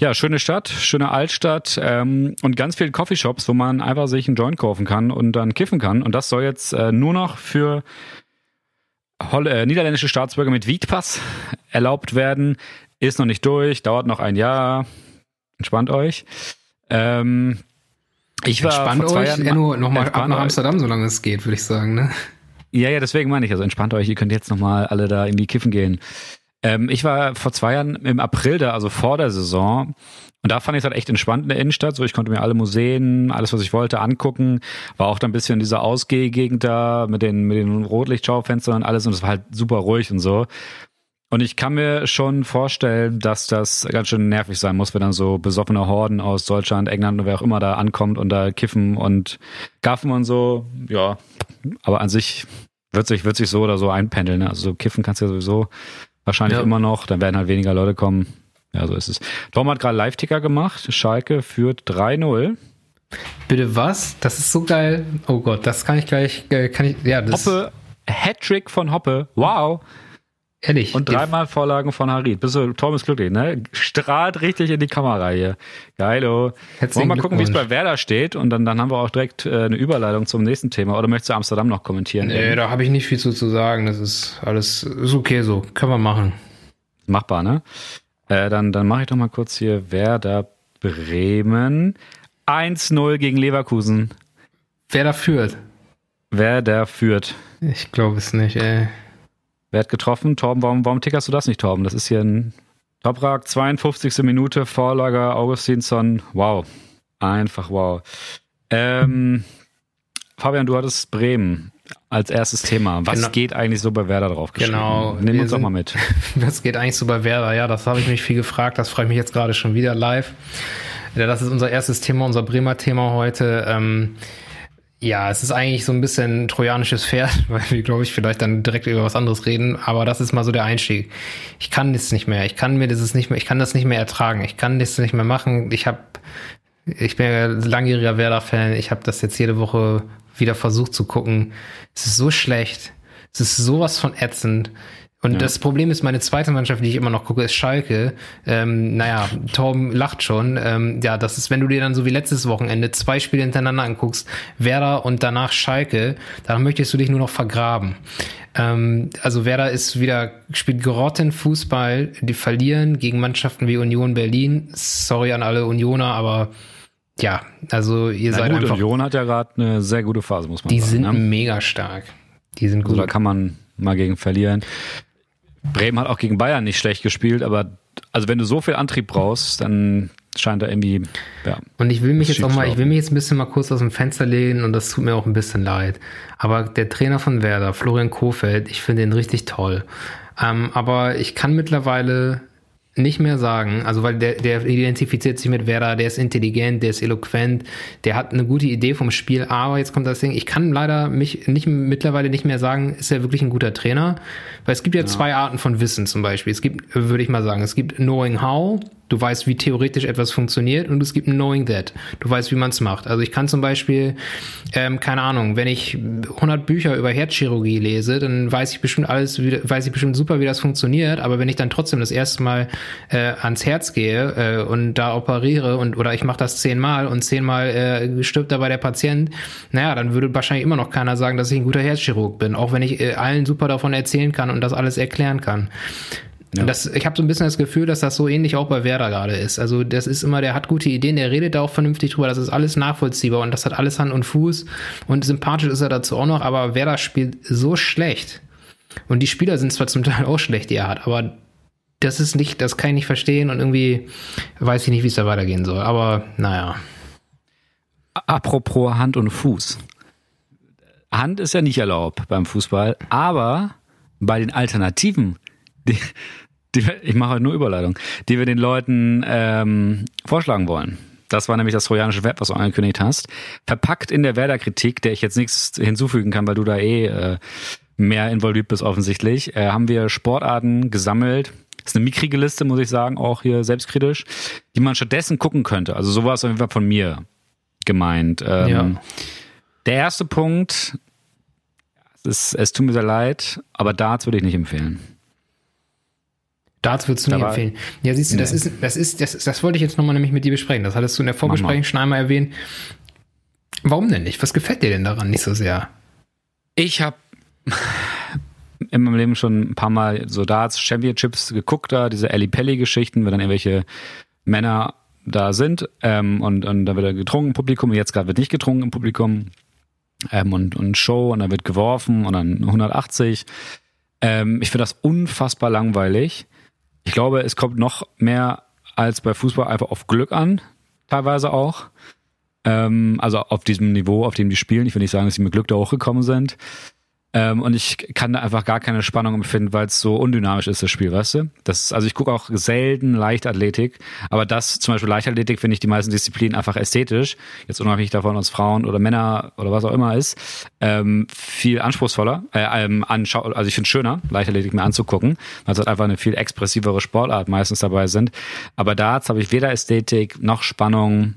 S1: Ja, schöne Stadt, schöne Altstadt ähm, und ganz viele Coffeeshops, wo man einfach sich einen Joint kaufen kann und dann kiffen kann. Und das soll jetzt äh, nur noch für Holl äh, niederländische Staatsbürger mit Wietpass erlaubt werden. Ist noch nicht durch, dauert noch ein Jahr. Entspannt euch. Ähm,
S2: ich war entspannt vor zwei euch, Jahren ja, nur noch mal ab nach Amsterdam, solange es geht, würde ich sagen. Ne?
S1: Ja, ja, deswegen meine ich, also entspannt euch, ihr könnt jetzt noch mal alle da irgendwie kiffen gehen. Ähm, ich war vor zwei Jahren im April da, also vor der Saison. Und da fand ich es halt echt entspannt in der Innenstadt. So, ich konnte mir alle Museen, alles, was ich wollte, angucken. War auch dann ein bisschen in dieser Ausgehgegend da mit den, mit den Rotlichtschaufenstern und alles. Und es war halt super ruhig und so. Und ich kann mir schon vorstellen, dass das ganz schön nervig sein muss, wenn dann so besoffene Horden aus Deutschland, England und wer auch immer da ankommt und da kiffen und gaffen und so. Ja, aber an sich wird sich, wird sich so oder so einpendeln. Ne? Also so kiffen kannst du ja sowieso wahrscheinlich ja. immer noch. Dann werden halt weniger Leute kommen. Ja, so ist es. Tom hat gerade Live-Ticker gemacht. Schalke führt 3-0.
S2: Bitte was? Das ist so geil. Oh Gott, das kann ich gleich, äh, kann ich, ja, das.
S1: Hoppe, Hattrick von Hoppe. Wow. Ehrlich. Und dreimal Vorlagen von Harid. Bist du, Tom ist glücklich, ne? Strahlt richtig in die Kamera hier. Geilo. Wollen wir mal gucken, wie es bei Werder steht und dann, dann haben wir auch direkt äh, eine Überleitung zum nächsten Thema. Oder möchtest du Amsterdam noch kommentieren?
S2: Nee, eben? da habe ich nicht viel zu, zu sagen. Das ist alles, ist okay so. Können wir machen.
S1: Machbar, ne? Äh, dann dann mache ich doch mal kurz hier Werder Bremen. 1-0 gegen Leverkusen.
S2: Wer führt?
S1: Wer der führt?
S2: Ich glaube es nicht, ey.
S1: Wer hat getroffen? Torben, warum, warum tickerst du das nicht, Torben? Das ist hier ein Toprak, 52. Minute, Vorlager, Augustinsson. Wow. Einfach wow. Ähm, Fabian, du hattest Bremen als erstes Thema. Was genau. geht eigentlich so bei Werder drauf?
S2: Genau.
S1: Nimm uns doch mal mit.
S2: Was geht eigentlich so bei Werder? Ja, das habe ich mich viel gefragt. Das freue ich mich jetzt gerade schon wieder live. Ja, das ist unser erstes Thema, unser Bremer Thema heute. Ähm, ja, es ist eigentlich so ein bisschen ein trojanisches Pferd, weil wir, glaube ich, vielleicht dann direkt über was anderes reden. Aber das ist mal so der Einstieg. Ich kann das nicht mehr. Ich kann mir das nicht mehr. Ich kann das nicht mehr ertragen. Ich kann das nicht mehr machen. Ich habe, ich bin langjähriger Werder-Fan. Ich habe das jetzt jede Woche wieder versucht zu gucken. Es ist so schlecht. Es ist sowas von ätzend. Und ja. das Problem ist, meine zweite Mannschaft, die ich immer noch gucke, ist Schalke. Ähm, naja, Torben lacht schon. Ähm, ja, das ist, wenn du dir dann so wie letztes Wochenende zwei Spiele hintereinander anguckst, Werder und danach Schalke, dann möchtest du dich nur noch vergraben. Ähm, also Werder ist wieder, spielt gerotten Fußball, die verlieren gegen Mannschaften wie Union Berlin. Sorry an alle Unioner, aber ja, also ihr Na seid gut, einfach.
S1: Union hat ja gerade eine sehr gute Phase, muss man
S2: die
S1: sagen.
S2: Die sind ne? mega stark. Die sind gut.
S1: Also da kann man mal gegen verlieren. Bremen hat auch gegen Bayern nicht schlecht gespielt, aber also wenn du so viel Antrieb brauchst, dann scheint da irgendwie. Ja,
S2: und ich will mich jetzt auch mal, ich will mich jetzt ein bisschen mal kurz aus dem Fenster lehnen und das tut mir auch ein bisschen leid. Aber der Trainer von Werder, Florian Kofeld, ich finde ihn richtig toll. Ähm, aber ich kann mittlerweile nicht mehr sagen, also weil der, der identifiziert sich mit Werder, der ist intelligent, der ist eloquent, der hat eine gute Idee vom Spiel, aber jetzt kommt das Ding, ich kann leider mich nicht mittlerweile nicht mehr sagen, ist er wirklich ein guter Trainer, weil es gibt ja, ja. zwei Arten von Wissen zum Beispiel. Es gibt, würde ich mal sagen, es gibt Knowing How Du weißt, wie theoretisch etwas funktioniert und es gibt ein Knowing that. Du weißt, wie man es macht. Also ich kann zum Beispiel, ähm, keine Ahnung, wenn ich 100 Bücher über Herzchirurgie lese, dann weiß ich bestimmt alles, wie, weiß ich bestimmt super, wie das funktioniert. Aber wenn ich dann trotzdem das erste Mal äh, ans Herz gehe äh, und da operiere und oder ich mache das zehnmal und zehnmal äh, stirbt dabei der Patient, naja, dann würde wahrscheinlich immer noch keiner sagen, dass ich ein guter Herzchirurg bin, auch wenn ich äh, allen super davon erzählen kann und das alles erklären kann. Ja. Das, ich habe so ein bisschen das Gefühl, dass das so ähnlich auch bei Werder gerade ist. Also das ist immer, der hat gute Ideen, der redet da auch vernünftig drüber, das ist alles nachvollziehbar und das hat alles Hand und Fuß und sympathisch ist er dazu auch noch, aber Werder spielt so schlecht. Und die Spieler sind zwar zum Teil auch schlecht, die er hat, aber das ist nicht, das kann ich nicht verstehen und irgendwie weiß ich nicht, wie es da weitergehen soll. Aber naja.
S1: Apropos Hand und Fuß. Hand ist ja nicht erlaubt beim Fußball, aber bei den Alternativen, die, die ich mache heute nur Überleitung, die wir den Leuten ähm, vorschlagen wollen. Das war nämlich das trojanische Web, was du angekündigt hast. Verpackt in der Werder-Kritik, der ich jetzt nichts hinzufügen kann, weil du da eh äh, mehr involviert bist offensichtlich, äh, haben wir Sportarten gesammelt. Das ist eine mikrige Liste, muss ich sagen, auch hier selbstkritisch, die man stattdessen gucken könnte. Also sowas auf jeden Fall von mir gemeint. Ähm, ja. Der erste Punkt, es, ist, es tut mir sehr leid, aber Darts würde ich nicht empfehlen.
S2: Darts würdest du nicht empfehlen. Ja, siehst du, nee. das ist, das ist, das, das wollte ich jetzt nochmal nämlich mit dir besprechen. Das hattest du in der Vorbesprechung schon einmal erwähnt. Warum denn nicht? Was gefällt dir denn daran nicht so sehr?
S1: Ich habe in meinem Leben schon ein paar Mal so Darts Championships geguckt, da diese Ellie Pelli Geschichten, wenn dann irgendwelche Männer da sind ähm, und, und da wird er getrunken im Publikum und jetzt gerade wird nicht getrunken im Publikum ähm, und, und Show und dann wird geworfen und dann 180. Ähm, ich finde das unfassbar langweilig. Ich glaube, es kommt noch mehr als bei Fußball einfach auf Glück an, teilweise auch. Ähm, also auf diesem Niveau, auf dem die spielen. Ich will nicht sagen, dass sie mit Glück da hochgekommen sind. Ähm, und ich kann da einfach gar keine Spannung empfinden, weil es so undynamisch ist, das Spiel, weißt du? Das also ich gucke auch selten Leichtathletik, aber das, zum Beispiel Leichtathletik, finde ich die meisten Disziplinen einfach ästhetisch, jetzt unabhängig davon, ob es Frauen oder Männer oder was auch immer ist, ähm, viel anspruchsvoller, äh, ähm, anschau also ich finde schöner, Leichtathletik mir anzugucken, weil es halt einfach eine viel expressivere Sportart meistens dabei sind. Aber da habe ich weder Ästhetik noch Spannung,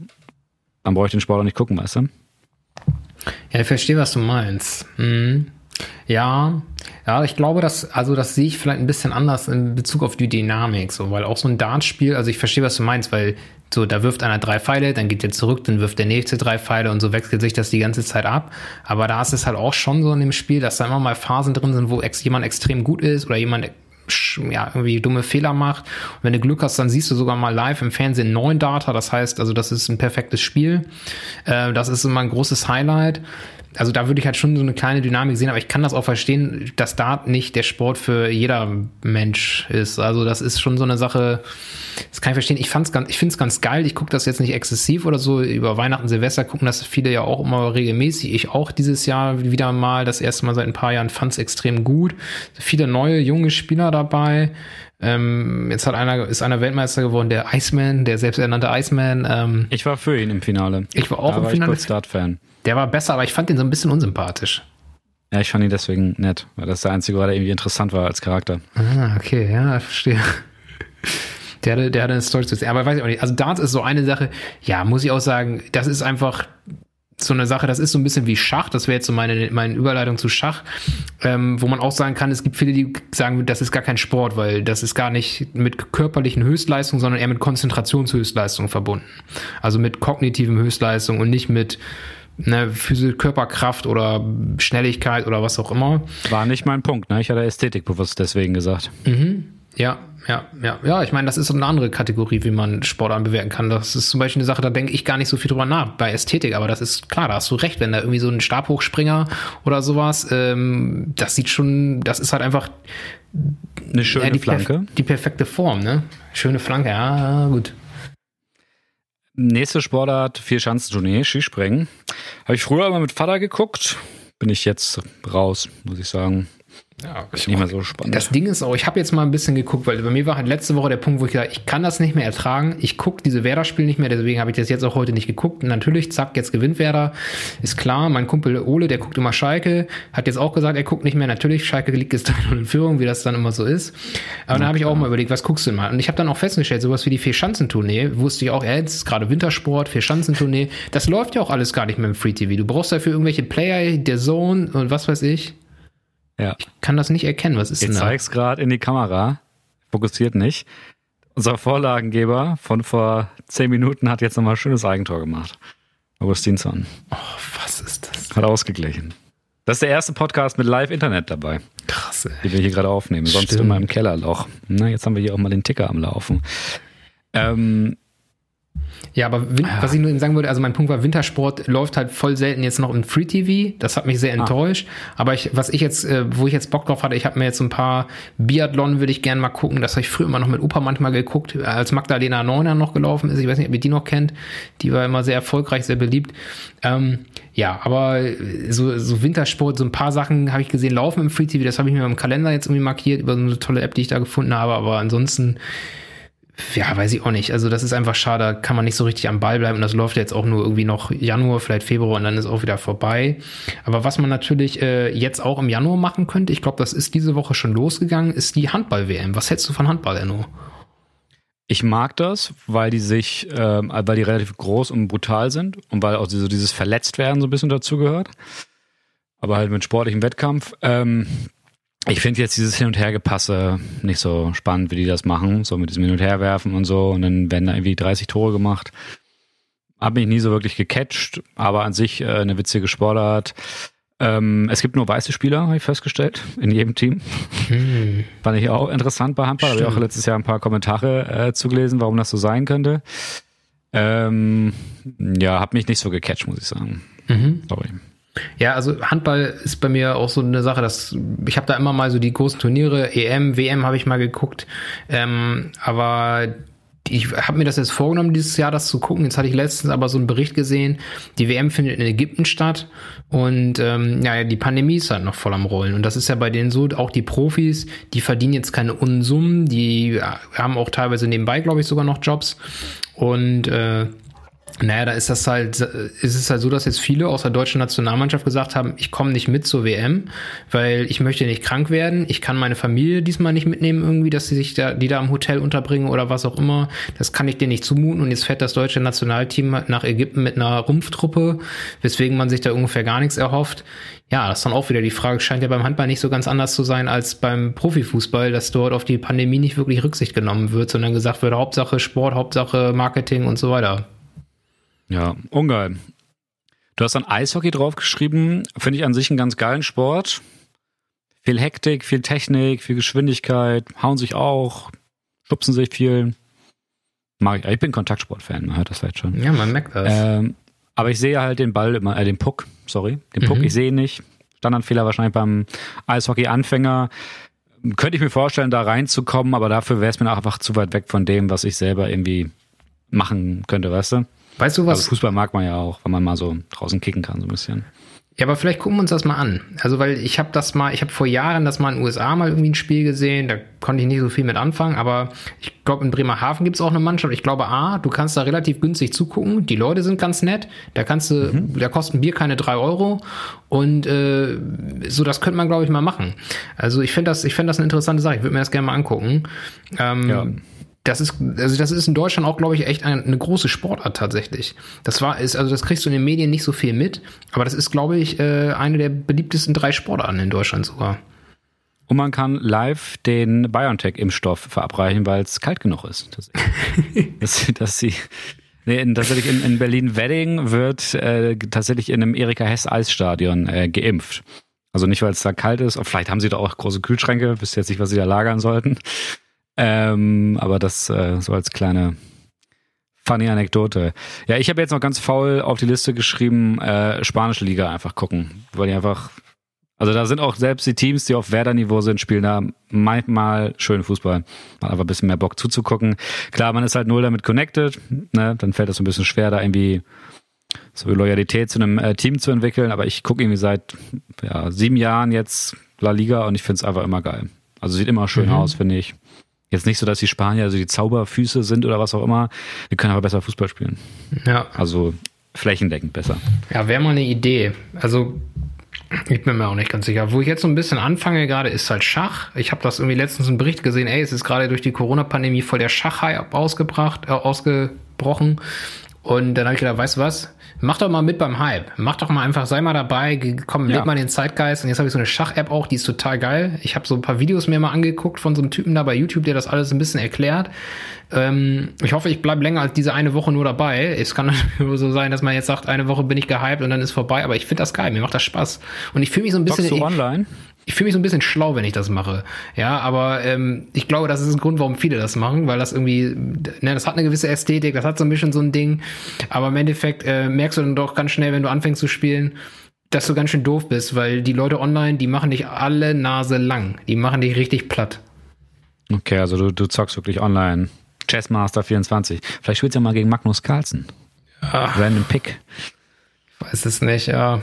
S1: dann brauche ich den Sport auch nicht gucken, weißt du?
S2: Ja, ich verstehe, was du meinst. Mhm. Ja, ja, ich glaube, dass, also das sehe ich vielleicht ein bisschen anders in Bezug auf die Dynamik, so, weil auch so ein Dartspiel, also ich verstehe, was du meinst, weil so, da wirft einer drei Pfeile, dann geht er zurück, dann wirft der nächste drei Pfeile und so wechselt sich das die ganze Zeit ab. Aber da ist es halt auch schon so in dem Spiel, dass da immer mal Phasen drin sind, wo ex jemand extrem gut ist oder jemand ja, irgendwie dumme Fehler macht. Und wenn du Glück hast, dann siehst du sogar mal live im Fernsehen neun Data. Das heißt, also das ist ein perfektes Spiel. Äh, das ist immer ein großes Highlight also da würde ich halt schon so eine kleine Dynamik sehen, aber ich kann das auch verstehen, dass Dart nicht der Sport für jeder Mensch ist. Also das ist schon so eine Sache, das kann ich verstehen. Ich fand's ganz, ich finde es ganz geil. Ich gucke das jetzt nicht exzessiv oder so. Über Weihnachten, Silvester gucken das viele ja auch immer regelmäßig. Ich auch dieses Jahr wieder mal, das erste Mal seit ein paar Jahren, fand es extrem gut. Viele neue, junge Spieler dabei. Ähm, jetzt hat einer, ist einer Weltmeister geworden, der Iceman, der selbsternannte Iceman. Ähm,
S1: ich war für ihn im Finale.
S2: Ich war auch
S1: da
S2: im
S1: war
S2: Finale.
S1: Ich kurz Dart-Fan.
S2: Der war besser, aber ich fand den so ein bisschen unsympathisch.
S1: Ja, ich fand ihn deswegen nett, weil das der einzige war, der irgendwie interessant war als Charakter.
S2: Ah, okay, ja, verstehe. Der hatte, der hatte eine Story zu Aber weiß ich auch nicht. Also Darts ist so eine Sache, ja, muss ich auch sagen, das ist einfach so eine Sache, das ist so ein bisschen wie Schach, das wäre jetzt so meine, meine Überleitung zu Schach, ähm, wo man auch sagen kann, es gibt viele, die sagen, das ist gar kein Sport, weil das ist gar nicht mit körperlichen Höchstleistungen, sondern eher mit Konzentrationshöchstleistungen verbunden. Also mit kognitiven Höchstleistungen und nicht mit ne, Physik, Körperkraft oder Schnelligkeit oder was auch immer.
S1: War nicht mein Punkt, ne? Ich hatte Ästhetik bewusst deswegen gesagt.
S2: Mhm. Ja, ja, ja, ja. Ich meine, das ist eine andere Kategorie, wie man Sport anbewerten kann. Das ist zum Beispiel eine Sache, da denke ich gar nicht so viel drüber nach bei Ästhetik, aber das ist klar, da hast du recht, wenn da irgendwie so ein Stabhochspringer oder sowas, ähm, das sieht schon, das ist halt einfach
S1: eine schöne
S2: ja, die
S1: Flanke.
S2: Perf die perfekte Form, ne? Schöne Flanke, ja, gut.
S1: Nächste Sportart, Vier-Schanzentournee, Skispringen. Habe ich früher immer mit Vater geguckt. Bin ich jetzt raus, muss ich sagen.
S2: Ja, ist nicht mehr so spannend. Das Ding ist auch, ich habe jetzt mal ein bisschen geguckt, weil bei mir war halt letzte Woche der Punkt, wo ich gesagt ich kann das nicht mehr ertragen. Ich gucke diese Werder-Spiele nicht mehr, deswegen habe ich das jetzt auch heute nicht geguckt. Und natürlich, zack, jetzt gewinnt Werder. Ist klar, mein Kumpel Ole, der guckt immer Schalke, hat jetzt auch gesagt, er guckt nicht mehr. Natürlich, Schalke liegt jetzt in Führung, wie das dann immer so ist. Aber ja, dann habe ich auch mal überlegt, was guckst du denn mal? Und ich habe dann auch festgestellt, sowas wie die Vier-Schanzentournee, wusste ich auch, ja, jetzt ist gerade Wintersport, Vier-Schanzentournee, das läuft ja auch alles gar nicht mehr im Free-TV. Du brauchst dafür irgendwelche Player, der Zone und was weiß ich.
S1: Ja.
S2: Ich kann das nicht erkennen. Was ist
S1: ich
S2: denn
S1: da? Ich zeig's gerade in die Kamera. Fokussiert nicht. Unser Vorlagengeber von vor zehn Minuten hat jetzt nochmal ein schönes Eigentor gemacht. Augustinsson.
S2: Oh, was ist das?
S1: Hat ausgeglichen. Das ist der erste Podcast mit Live-Internet dabei.
S2: Krass, ey.
S1: Den wir hier gerade aufnehmen. Sonst
S2: Stimmt.
S1: immer im Kellerloch. Na, jetzt haben wir hier auch mal den Ticker am Laufen. Ähm,
S2: Ja, aber Win
S1: Ja.
S2: was ich nur eben sagen würde, also mein Punkt war, Wintersport läuft halt voll selten jetzt noch im Free TV. Das hat mich sehr enttäuscht. Aber ich, was ich jetzt, äh, wo ich jetzt Bock drauf hatte, ich habe mir jetzt so ein paar Biathlon würde ich gerne mal gucken. Das habe ich früher immer noch mit Opa manchmal geguckt, als Magdalena Neuner noch gelaufen ist. Ich weiß nicht, ob ihr die noch kennt. Die war immer sehr erfolgreich, sehr beliebt. Ähm, ja, aber so, so Wintersport, so ein paar Sachen habe ich gesehen laufen im Free TV. Das habe ich mir im Kalender jetzt irgendwie markiert über so eine tolle App, die ich da gefunden habe. Aber ansonsten ja, weiß ich auch nicht. Also das ist einfach schade, da kann man nicht so richtig am Ball bleiben und das läuft jetzt auch nur irgendwie noch Januar, vielleicht Februar und dann ist auch wieder vorbei. Aber was man natürlich äh, jetzt auch im Januar machen könnte, ich glaube, das ist diese Woche schon losgegangen, ist die Handball-WM. Was hältst du von Handball, Enno?
S1: Ich mag das, weil die sich, ähm, weil die relativ groß und brutal sind und weil auch so dieses Verletztwerden so ein bisschen dazugehört. Aber halt mit sportlichem Wettkampf. Ähm, ich finde jetzt dieses Hin- und Hergepasse nicht so spannend, wie die das machen, so mit diesem Hin- und Herwerfen und so. Und dann werden da irgendwie 30 Tore gemacht. Hab mich nie so wirklich gecatcht, aber an sich äh, eine witzige Sportart. Ähm, es gibt nur weiße Spieler, habe ich festgestellt, in jedem Team.
S2: Hm.
S1: Fand ich auch interessant bei Handball. Habe ich auch letztes Jahr ein paar Kommentare äh, zugelesen, warum das so sein könnte. Ähm, ja, hab mich nicht so gecatcht, muss ich sagen.
S2: Mhm.
S1: Sorry.
S2: Ja, also Handball ist bei mir auch so eine Sache, dass ich habe da immer mal so die großen Turniere, EM, WM habe ich mal geguckt, ähm, aber ich habe mir das jetzt vorgenommen, dieses Jahr das zu gucken. Jetzt hatte ich letztens aber so einen Bericht gesehen, die WM findet in Ägypten statt und ähm, ja, die Pandemie ist halt noch voll am Rollen. Und das ist ja bei denen so, auch die Profis, die verdienen jetzt keine Unsummen, die ja, haben auch teilweise nebenbei, glaube ich, sogar noch Jobs. Und äh, naja, da ist das halt, ist es halt so, dass jetzt viele aus der deutschen Nationalmannschaft gesagt haben, ich komme nicht mit zur WM, weil ich möchte nicht krank werden. Ich kann meine Familie diesmal nicht mitnehmen irgendwie, dass sie sich da, die da im Hotel unterbringen oder was auch immer. Das kann ich denen nicht zumuten. Und jetzt fährt das deutsche Nationalteam nach Ägypten mit einer Rumpftruppe, weswegen man sich da ungefähr gar nichts erhofft. Ja, das ist dann auch wieder die Frage, scheint ja beim Handball nicht so ganz anders zu sein als beim Profifußball, dass dort auf die Pandemie nicht wirklich Rücksicht genommen wird, sondern gesagt wird, Hauptsache Sport, Hauptsache Marketing und so weiter.
S1: Ja, ungeil. Du hast dann Eishockey draufgeschrieben. Finde ich an sich einen ganz geilen Sport. Viel Hektik, viel Technik, viel Geschwindigkeit, hauen sich auch, schubsen sich viel. Mag ich. Ich bin Kontaktsport-Fan, man hört das vielleicht schon.
S2: Ja, man merkt das.
S1: Ähm, aber ich sehe halt den Ball immer, äh, den Puck, sorry, den Puck,
S2: Mhm.
S1: ich sehe ihn nicht. Standardfehler wahrscheinlich beim Eishockey-Anfänger. Könnte ich mir vorstellen, da reinzukommen, aber dafür wäre es mir einfach zu weit weg von dem, was ich selber irgendwie machen könnte, weißt du?
S2: Weißt du was?
S1: Also Fußball mag man ja auch, wenn man mal so draußen kicken kann, so ein bisschen.
S2: Ja, aber vielleicht gucken wir uns das mal an. Also, weil ich habe das mal, ich habe vor Jahren das mal in den USA mal irgendwie ein Spiel gesehen, da konnte ich nicht so viel mit anfangen, aber ich glaube, in Bremerhaven gibt's auch eine Mannschaft. Ich glaube, A, du kannst da relativ günstig zugucken, die Leute sind ganz nett, da kannst du, da kosten Bier keine drei Euro und äh, so, das könnte man, glaube ich, mal machen. Also ich finde das, ich finde das eine interessante Sache, ich würde mir das gerne mal angucken. Ähm,
S1: Ja.
S2: Das ist, also das ist in Deutschland auch, glaube ich, echt eine, eine große Sportart tatsächlich. Das war, ist, also das kriegst du in den Medien nicht so viel mit, aber das ist, glaube ich, äh, eine der beliebtesten drei Sportarten in Deutschland sogar.
S1: Und man kann live den BioNTech-Impfstoff verabreichen, weil es kalt genug ist. tatsächlich. dass, dass sie, nee, in, tatsächlich in, in Berlin-Wedding wird äh, tatsächlich in einem Erika Hess-Eisstadion äh, geimpft. Also nicht, weil es da kalt ist, und vielleicht haben sie da auch große Kühlschränke, wisst jetzt nicht, was sie da lagern sollten. Ähm, aber das äh, so als kleine funny Anekdote. Ja, ich habe jetzt noch ganz faul auf die Liste geschrieben, äh, spanische Liga einfach gucken, weil die einfach also da sind auch selbst die Teams, die auf Werder-Niveau sind, spielen da manchmal schönen Fußball. Hat einfach ein bisschen mehr Bock zuzugucken. Klar, man ist halt null damit connected, ne? dann fällt es so ein bisschen schwer, da irgendwie so eine Loyalität zu einem äh, Team zu entwickeln. Aber ich gucke irgendwie seit ja, sieben Jahren jetzt La Liga und ich finde es einfach immer geil. Also sieht immer schön
S2: Mhm.
S1: aus, finde ich. Jetzt nicht so, dass die Spanier also die Zauberfüße sind oder was auch immer. Die können aber besser Fußball spielen.
S2: Ja,
S1: Also flächendeckend besser.
S2: ja wäre mal eine Idee. Also ich bin mir auch nicht ganz sicher. Wo ich jetzt so ein bisschen anfange gerade, ist halt Schach. Ich habe das irgendwie letztens einen Bericht gesehen, ey, es ist gerade durch die Corona-Pandemie voll der Schachhype ausgebracht, äh, ausgebrochen. Und dann habe ich gedacht, weißt du was? Mach doch mal mit beim Hype. Mach doch mal einfach, sei mal dabei, komm,
S1: Ja.
S2: leg mal den Zeitgeist. Und jetzt habe ich so eine Schach-App auch, die ist total geil. Ich habe so ein paar Videos mir mal angeguckt von so einem Typen da bei YouTube, der das alles ein bisschen erklärt. Ähm, ich hoffe, ich bleibe länger als diese eine Woche nur dabei. Es kann natürlich so sein, dass man jetzt sagt, eine Woche bin ich gehypt und dann ist vorbei. Aber ich finde das geil, mir macht das Spaß. Und ich fühle mich so ein bisschen...
S1: Zockst du online?
S2: Ich fühle mich so ein bisschen schlau, wenn ich das mache. Ja, aber ähm, ich glaube, das ist ein Grund, warum viele das machen, weil das irgendwie, ne, das hat eine gewisse Ästhetik, das hat so ein bisschen so ein Ding. Aber im Endeffekt äh, merkst du dann doch ganz schnell, wenn du anfängst zu spielen, dass du ganz schön doof bist, weil die Leute online, die machen dich alle Nase lang. Die machen dich richtig platt.
S1: Okay, also du, du zockst wirklich online. Chessmaster 24. Vielleicht spielst du ja mal gegen Magnus Carlsen.
S2: Ach.
S1: Random Pick.
S2: Ich weiß es nicht, ja.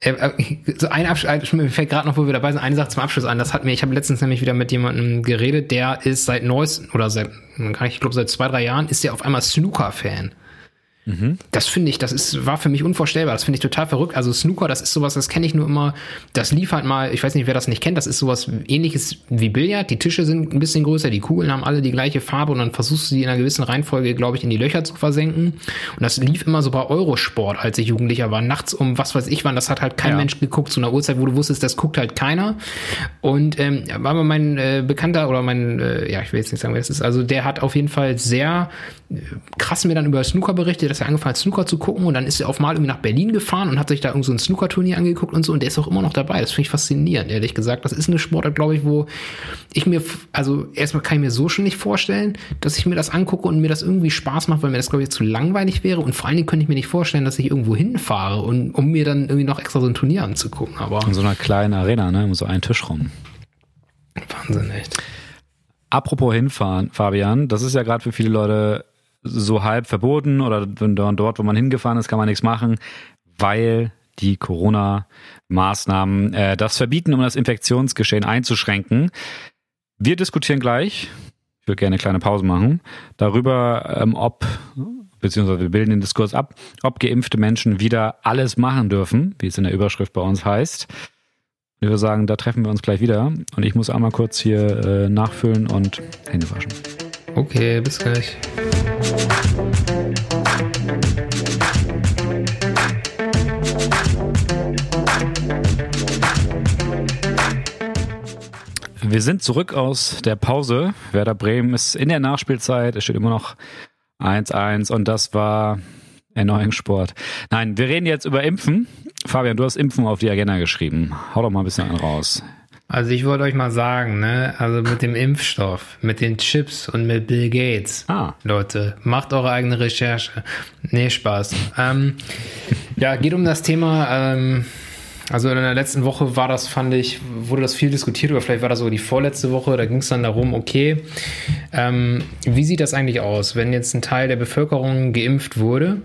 S2: Äh, äh, So ein Abschluss, mir fällt gerade noch, wo wir dabei sind, eine Sache zum Abschluss an. Das hat mir, ich habe letztens nämlich wieder mit jemandem geredet, der ist seit neuestem, oder seit, ich glaube seit zwei, drei Jahren, ist der auf einmal Snooker-Fan. Das finde ich, das ist, war für mich unvorstellbar. Das finde ich total verrückt. Also Snooker, das ist sowas, das kenne ich nur immer. Das lief halt mal, ich weiß nicht, wer das nicht kennt, das ist sowas ähnliches wie Billard. Die Tische sind ein bisschen größer, die Kugeln haben alle die gleiche Farbe und dann versuchst du sie in einer gewissen Reihenfolge, glaube ich, in die Löcher zu versenken. Und das lief immer so bei Eurosport, als ich Jugendlicher war. Nachts um was weiß ich wann, das hat halt kein
S1: Ja.
S2: Mensch geguckt, zu einer Uhrzeit, wo du wusstest, das guckt halt keiner. Und ähm, war mal mein äh, Bekannter oder mein, äh, ja, ich will jetzt nicht sagen, wer das ist, also der hat auf jeden Fall sehr äh, krass mir dann über Snooker berichtet, dass er angefangen hat, Snooker zu gucken und dann ist er auf mal irgendwie nach Berlin gefahren und hat sich da irgend so ein Snooker-Turnier angeguckt und so und der ist auch immer noch dabei. Das finde ich faszinierend, ehrlich gesagt. Das ist eine Sportart, glaube ich, wo ich mir, also erstmal kann ich mir so schon nicht vorstellen, dass ich mir das angucke und mir das irgendwie Spaß macht, weil mir das, glaube ich, zu langweilig wäre und vor allen Dingen könnte ich mir nicht vorstellen, dass ich irgendwo hinfahre und um mir dann irgendwie noch extra so ein Turnier anzugucken, aber
S1: In so einer kleinen Arena, ne? Um so einen Tisch rum.
S2: Wahnsinn, echt.
S1: Apropos hinfahren, Fabian, das ist ja gerade für viele Leute so halb verboten oder dort, wo man hingefahren ist, kann man nichts machen, weil die Corona-Maßnahmen äh, das verbieten, um das Infektionsgeschehen einzuschränken. Wir diskutieren gleich, ich will gerne eine kleine Pause machen, darüber, ähm, ob, beziehungsweise wir bilden den Diskurs ab, ob geimpfte Menschen wieder alles machen dürfen, wie es in der Überschrift bei uns heißt. Ich würde sagen, da treffen wir uns gleich wieder. Und ich muss einmal kurz hier äh, nachfüllen und Hände waschen.
S2: Okay, bis gleich.
S1: Wir sind zurück aus der Pause. Werder Bremen ist in der Nachspielzeit. Es steht immer noch 1-1 und das war Erneuungssport. Nein, wir reden jetzt über Impfen. Fabian, du hast Impfen auf die Agenda geschrieben. Hau doch mal ein bisschen einen raus.
S2: Also ich wollte euch mal sagen, ne, also mit dem Impfstoff, mit den Chips und mit Bill Gates.
S1: Ah.
S2: Leute, macht eure eigene Recherche. Nee, Spaß. Ähm, ja, geht um das Thema, ähm, also in der letzten Woche war das, fand ich, wurde das viel diskutiert, oder vielleicht war das sogar die vorletzte Woche, da ging es dann darum, okay, ähm, wie sieht das eigentlich aus, wenn jetzt ein Teil der Bevölkerung geimpft wurde?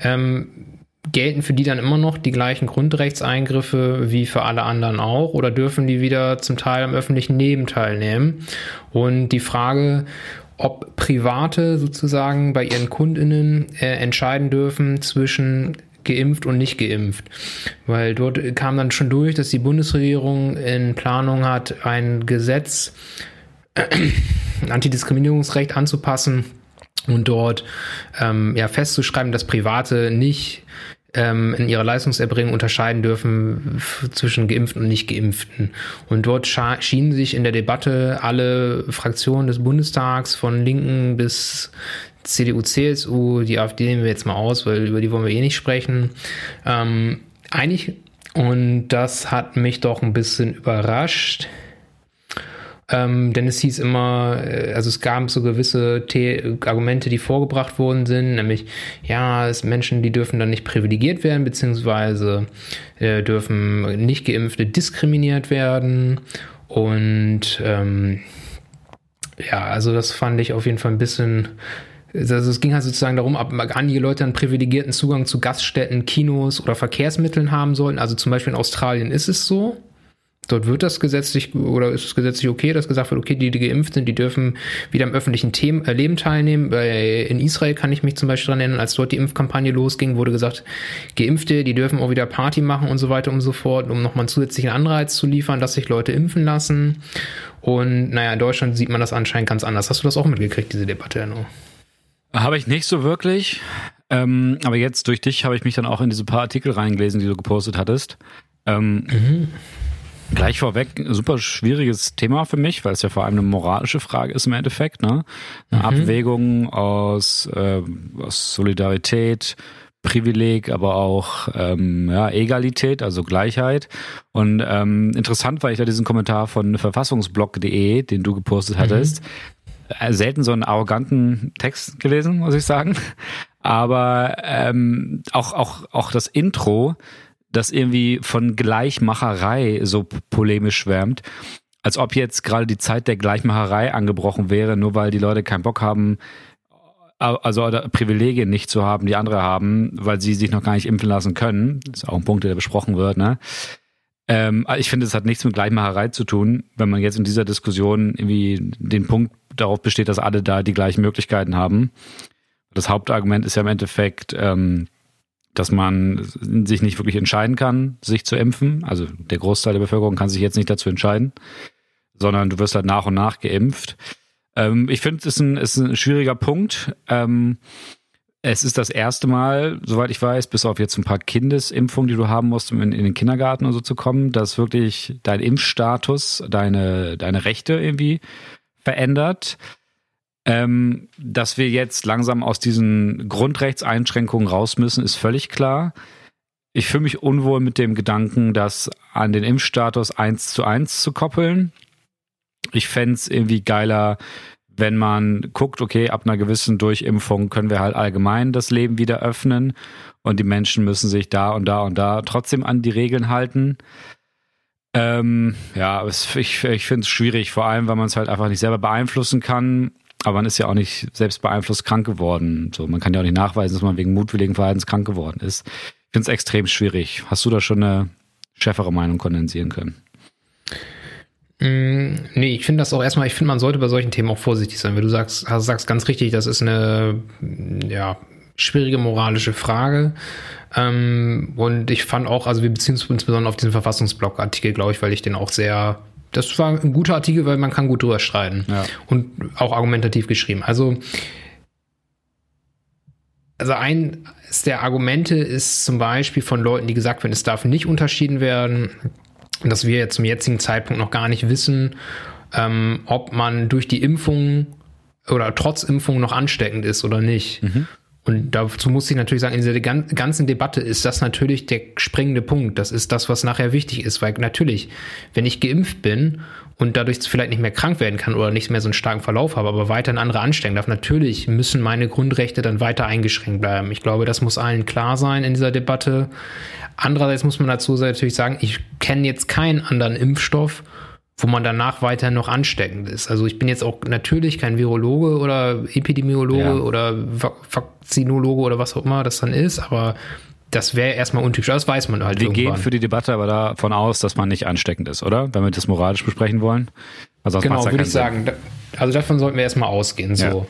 S2: Ähm, gelten für die dann immer noch die gleichen Grundrechtseingriffe wie für alle anderen auch oder dürfen die wieder zum Teil am öffentlichen Leben teilnehmen? Und die Frage, ob Private sozusagen bei ihren Kundinnen äh, entscheiden dürfen zwischen geimpft und nicht geimpft. Weil dort kam dann schon durch, dass die Bundesregierung in Planung hat, ein Gesetz, ein Antidiskriminierungsrecht anzupassen und dort ähm, ja, festzuschreiben, dass Private nicht ähm, in ihrer Leistungserbringung unterscheiden dürfen zwischen Geimpften und nicht Geimpften. Und dort schienen sich in der Debatte alle Fraktionen des Bundestags von Linken bis CDU, CSU, die AfD nehmen wir jetzt mal aus, weil über die wollen wir eh nicht sprechen, ähm, einig. Und das hat mich doch ein bisschen überrascht. Ähm, denn es hieß immer, äh, also es gab so gewisse The Argumente, die vorgebracht worden sind, nämlich, ja, es Menschen, die dürfen dann nicht privilegiert werden, beziehungsweise äh, dürfen nicht Geimpfte diskriminiert werden. Und ähm, ja, also das fand ich auf jeden Fall ein bisschen. Also es ging halt sozusagen darum, ob einige Leute einen privilegierten Zugang zu Gaststätten, Kinos oder Verkehrsmitteln haben sollten. Also zum Beispiel in Australien ist es so. Dort wird das gesetzlich oder ist es gesetzlich okay, dass gesagt wird, okay, die, die geimpft sind, die dürfen wieder am öffentlichen Themen, äh, Leben teilnehmen. Bei, in Israel kann ich mich zum Beispiel dran erinnern, als dort die Impfkampagne losging, wurde gesagt, Geimpfte, die dürfen auch wieder Party machen und so weiter und so fort, um nochmal einen zusätzlichen Anreiz zu liefern, dass sich Leute impfen lassen. Und naja, in Deutschland sieht man das anscheinend ganz anders. Hast du das auch mitgekriegt, diese Debatte, Enno?
S1: Habe ich nicht so wirklich. Ähm, aber jetzt durch dich habe ich mich dann auch in diese paar Artikel reingelesen, die du gepostet hattest. Ähm, Gleich vorweg, super schwieriges Thema für mich, weil es ja vor allem eine moralische Frage ist im Endeffekt. Ne? Eine Abwägung aus, äh, aus Solidarität, Privileg, aber auch ähm, ja, Egalität, also Gleichheit. Und ähm, interessant war ich da diesen Kommentar von verfassungsblog.de, den du gepostet hattest. Mhm. Selten so einen arroganten Text gelesen, muss ich sagen. Aber ähm, auch, auch, auch das Intro, das irgendwie von Gleichmacherei so polemisch schwärmt als ob jetzt gerade die Zeit der Gleichmacherei angebrochen wäre, nur weil die Leute keinen Bock haben, also Privilegien nicht zu haben, die andere haben, weil sie sich noch gar nicht impfen lassen können. Das ist auch ein Punkt, der besprochen wird. Ne? Ähm, ich finde, es hat nichts mit Gleichmacherei zu tun, wenn man jetzt in dieser Diskussion irgendwie den Punkt darauf besteht, dass alle da die gleichen Möglichkeiten haben. Das Hauptargument ist ja im Endeffekt, ähm, dass man sich nicht wirklich entscheiden kann, sich zu impfen. Also der Großteil der Bevölkerung kann sich jetzt nicht dazu entscheiden sondern du wirst halt nach und nach geimpft. Ähm, ich finde, es ist ein, ist ein schwieriger Punkt. Ähm, es ist das erste Mal, soweit ich weiß, bis auf jetzt ein paar Kindesimpfungen, die du haben musst, um in, in den Kindergarten und so zu kommen, dass wirklich dein Impfstatus, deine, deine Rechte irgendwie verändert. Ähm, dass wir jetzt langsam aus diesen Grundrechtseinschränkungen raus müssen, ist völlig klar. Ich fühle mich unwohl mit dem Gedanken, das an den Impfstatus eins zu eins zu koppeln. Ich fände es irgendwie geiler, wenn man guckt, okay, ab einer gewissen Durchimpfung können wir halt allgemein das Leben wieder öffnen und die Menschen müssen sich da und da und da trotzdem an die Regeln halten. Ähm, ja, ich, ich finde es schwierig, vor allem, weil man es halt einfach nicht selber beeinflussen kann. Aber man ist ja auch nicht selbst beeinflusst krank geworden. So, man kann ja auch nicht nachweisen, dass man wegen mutwilligen Verhaltens krank geworden ist. Ich finde es extrem schwierig. Hast du da schon eine schärfere Meinung kondensieren können?
S2: Mm, nee, ich finde das auch erstmal, ich finde, man sollte bei solchen Themen auch vorsichtig sein. Wenn du sagst, sagst ganz richtig, das ist eine ja, schwierige moralische Frage. Ähm, und ich fand auch, also wir beziehen uns insbesondere auf diesen Verfassungsblog-Artikel, glaube ich, weil ich den auch sehr, das war ein guter Artikel, weil man kann gut drüber streiten. Ja. Und auch argumentativ geschrieben. Also, also eines der Argumente ist zum Beispiel von Leuten, die gesagt werden, es darf nicht unterschieden werden dass wir jetzt zum jetzigen Zeitpunkt noch gar nicht wissen, ähm, ob man durch die Impfung oder trotz Impfung noch ansteckend ist oder nicht. Mhm. Und dazu muss ich natürlich sagen, in dieser ganzen Debatte ist das natürlich der springende Punkt. Das ist das, was nachher wichtig ist, weil natürlich, wenn ich geimpft bin und dadurch vielleicht nicht mehr krank werden kann oder nicht mehr so einen starken Verlauf habe, aber weiterhin andere anstecken darf, natürlich müssen meine Grundrechte dann weiter eingeschränkt bleiben. Ich glaube, das muss allen klar sein in dieser Debatte. Andererseits muss man dazu natürlich sagen, ich kenne jetzt keinen anderen Impfstoff, wo man danach weiter noch ansteckend ist. Also ich bin jetzt auch natürlich kein Virologe oder Epidemiologe ja. oder Vakzinologe oder was auch immer das dann ist, aber das wäre erstmal untypisch. Das weiß man halt.
S1: Wir irgendwann. gehen für die Debatte aber davon aus, dass man nicht ansteckend ist, oder? Wenn wir das moralisch besprechen wollen.
S2: Also genau, würde ich sagen. Also davon sollten wir erstmal ausgehen. So. Ja.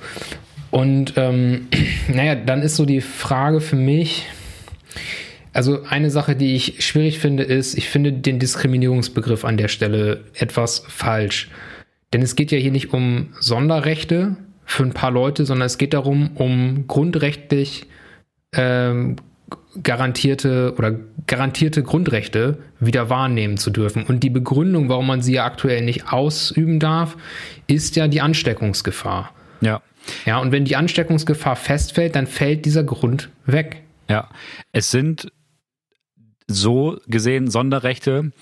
S2: Und ähm, naja, dann ist so die Frage für mich, also eine Sache, die ich schwierig finde, ist, ich finde den Diskriminierungsbegriff an der Stelle etwas falsch. Denn es geht ja hier nicht um Sonderrechte für ein paar Leute, sondern es geht darum, um grundrechtlich ähm, garantierte oder garantierte Grundrechte wieder wahrnehmen zu dürfen. Und die Begründung, warum man sie ja aktuell nicht ausüben darf, ist ja die Ansteckungsgefahr.
S1: Ja.
S2: Ja, und wenn die Ansteckungsgefahr festfällt, dann fällt dieser Grund weg.
S1: Ja, es sind so gesehen Sonderrechte,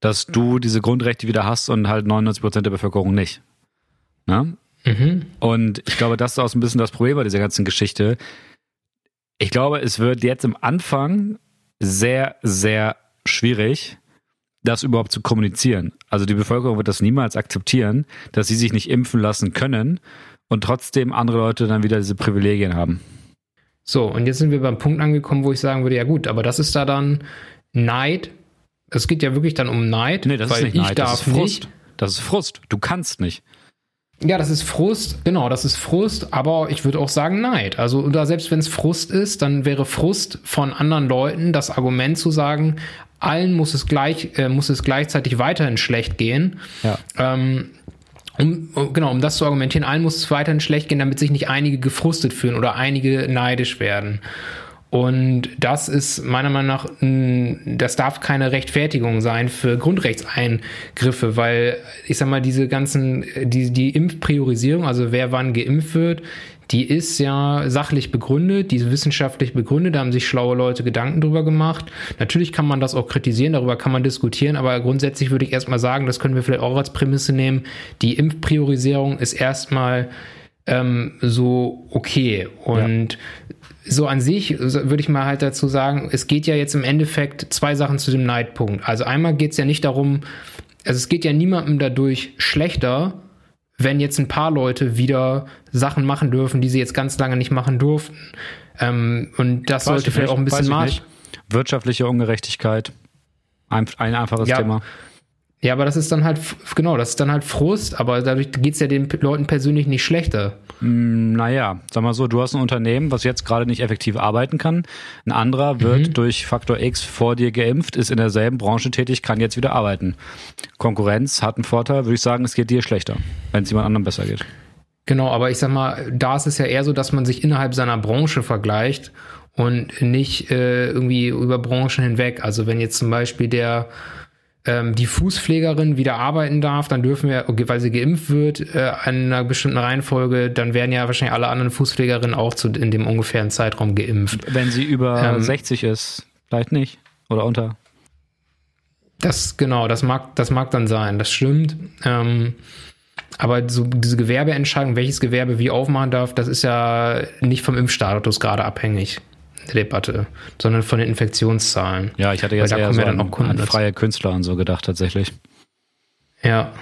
S1: dass du diese Grundrechte wieder hast und halt 99 Prozent der Bevölkerung nicht. Ne? Mhm. Und ich glaube, das ist auch so ein bisschen das Problem bei dieser ganzen Geschichte. Ich glaube, es wird jetzt im Anfang sehr, sehr schwierig, das überhaupt zu kommunizieren. Also die Bevölkerung wird das niemals akzeptieren, dass sie sich nicht impfen lassen können und trotzdem andere Leute dann wieder diese Privilegien haben.
S2: So, und jetzt sind wir beim Punkt angekommen, wo ich sagen würde, ja gut, aber das ist da dann Neid. Es geht ja wirklich dann um Neid.
S1: Nee, das ist nicht ich Neid, darf das ist Frust. Nicht. Das ist Frust. Du kannst nicht.
S2: Ja, das ist Frust, genau, das ist Frust, aber ich würde auch sagen Neid. Also, oder selbst wenn es Frust ist, dann wäre Frust von anderen Leuten das Argument zu sagen, allen muss es gleich, äh, muss es gleichzeitig weiterhin schlecht gehen. Ja. Ähm, um, genau, um das zu argumentieren, allen muss es weiterhin schlecht gehen, damit sich nicht einige gefrustet fühlen oder einige neidisch werden. Und das ist meiner Meinung nach, das darf keine Rechtfertigung sein für Grundrechtseingriffe, weil ich sag mal, diese ganzen, die, die Impfpriorisierung, also wer wann geimpft wird, die ist ja sachlich begründet, die ist wissenschaftlich begründet, da haben sich schlaue Leute Gedanken drüber gemacht. Natürlich kann man das auch kritisieren, darüber kann man diskutieren, aber grundsätzlich würde ich erstmal sagen, das können wir vielleicht auch als Prämisse nehmen, die Impfpriorisierung ist erstmal ähm, so okay. Und ja. so an sich würde ich mal halt dazu sagen, es geht ja jetzt im Endeffekt zwei Sachen zu dem Neidpunkt. Also einmal geht es ja nicht darum, also es geht ja niemandem dadurch schlechter, wenn jetzt ein paar Leute wieder Sachen machen dürfen, die sie jetzt ganz lange nicht machen durften. Ähm, und das sollte vielleicht nicht, auch ein bisschen
S1: Maß. Wirtschaftliche Ungerechtigkeit. Ein, ein einfaches ja, Thema.
S2: Ja, aber das ist dann halt, genau, das ist dann halt Frust, aber dadurch geht es ja den Leuten persönlich nicht schlechter.
S1: Mm, naja, sag mal so, du hast ein Unternehmen, was jetzt gerade nicht effektiv arbeiten kann. Ein anderer wird mhm. durch Faktor X vor dir geimpft, ist in derselben Branche tätig, kann jetzt wieder arbeiten. Konkurrenz hat einen Vorteil, würde ich sagen, es geht dir schlechter, wenn es jemand anderem besser geht.
S2: Genau, aber ich sag mal, da ist es ja eher so, dass man sich innerhalb seiner Branche vergleicht und nicht äh, irgendwie über Branchen hinweg. Also wenn jetzt zum Beispiel der ähm, die Fußpflegerin wieder arbeiten darf, dann dürfen wir, weil sie geimpft wird, äh, in einer bestimmten Reihenfolge, dann werden ja wahrscheinlich alle anderen Fußpflegerinnen auch zu, in dem ungefähren Zeitraum geimpft.
S1: Wenn sie über ähm, 60 ist, vielleicht nicht. Oder unter.
S2: Das, genau, das mag, das mag dann sein, das stimmt. Ähm, aber so diese Gewerbeentscheidung, welches Gewerbe wie aufmachen darf, das ist ja nicht vom Impfstatus gerade abhängig. Debatte, sondern von den Infektionszahlen.
S1: Ja, ich hatte jetzt eher so an, an freie Künstler und so gedacht, tatsächlich.
S2: Ja.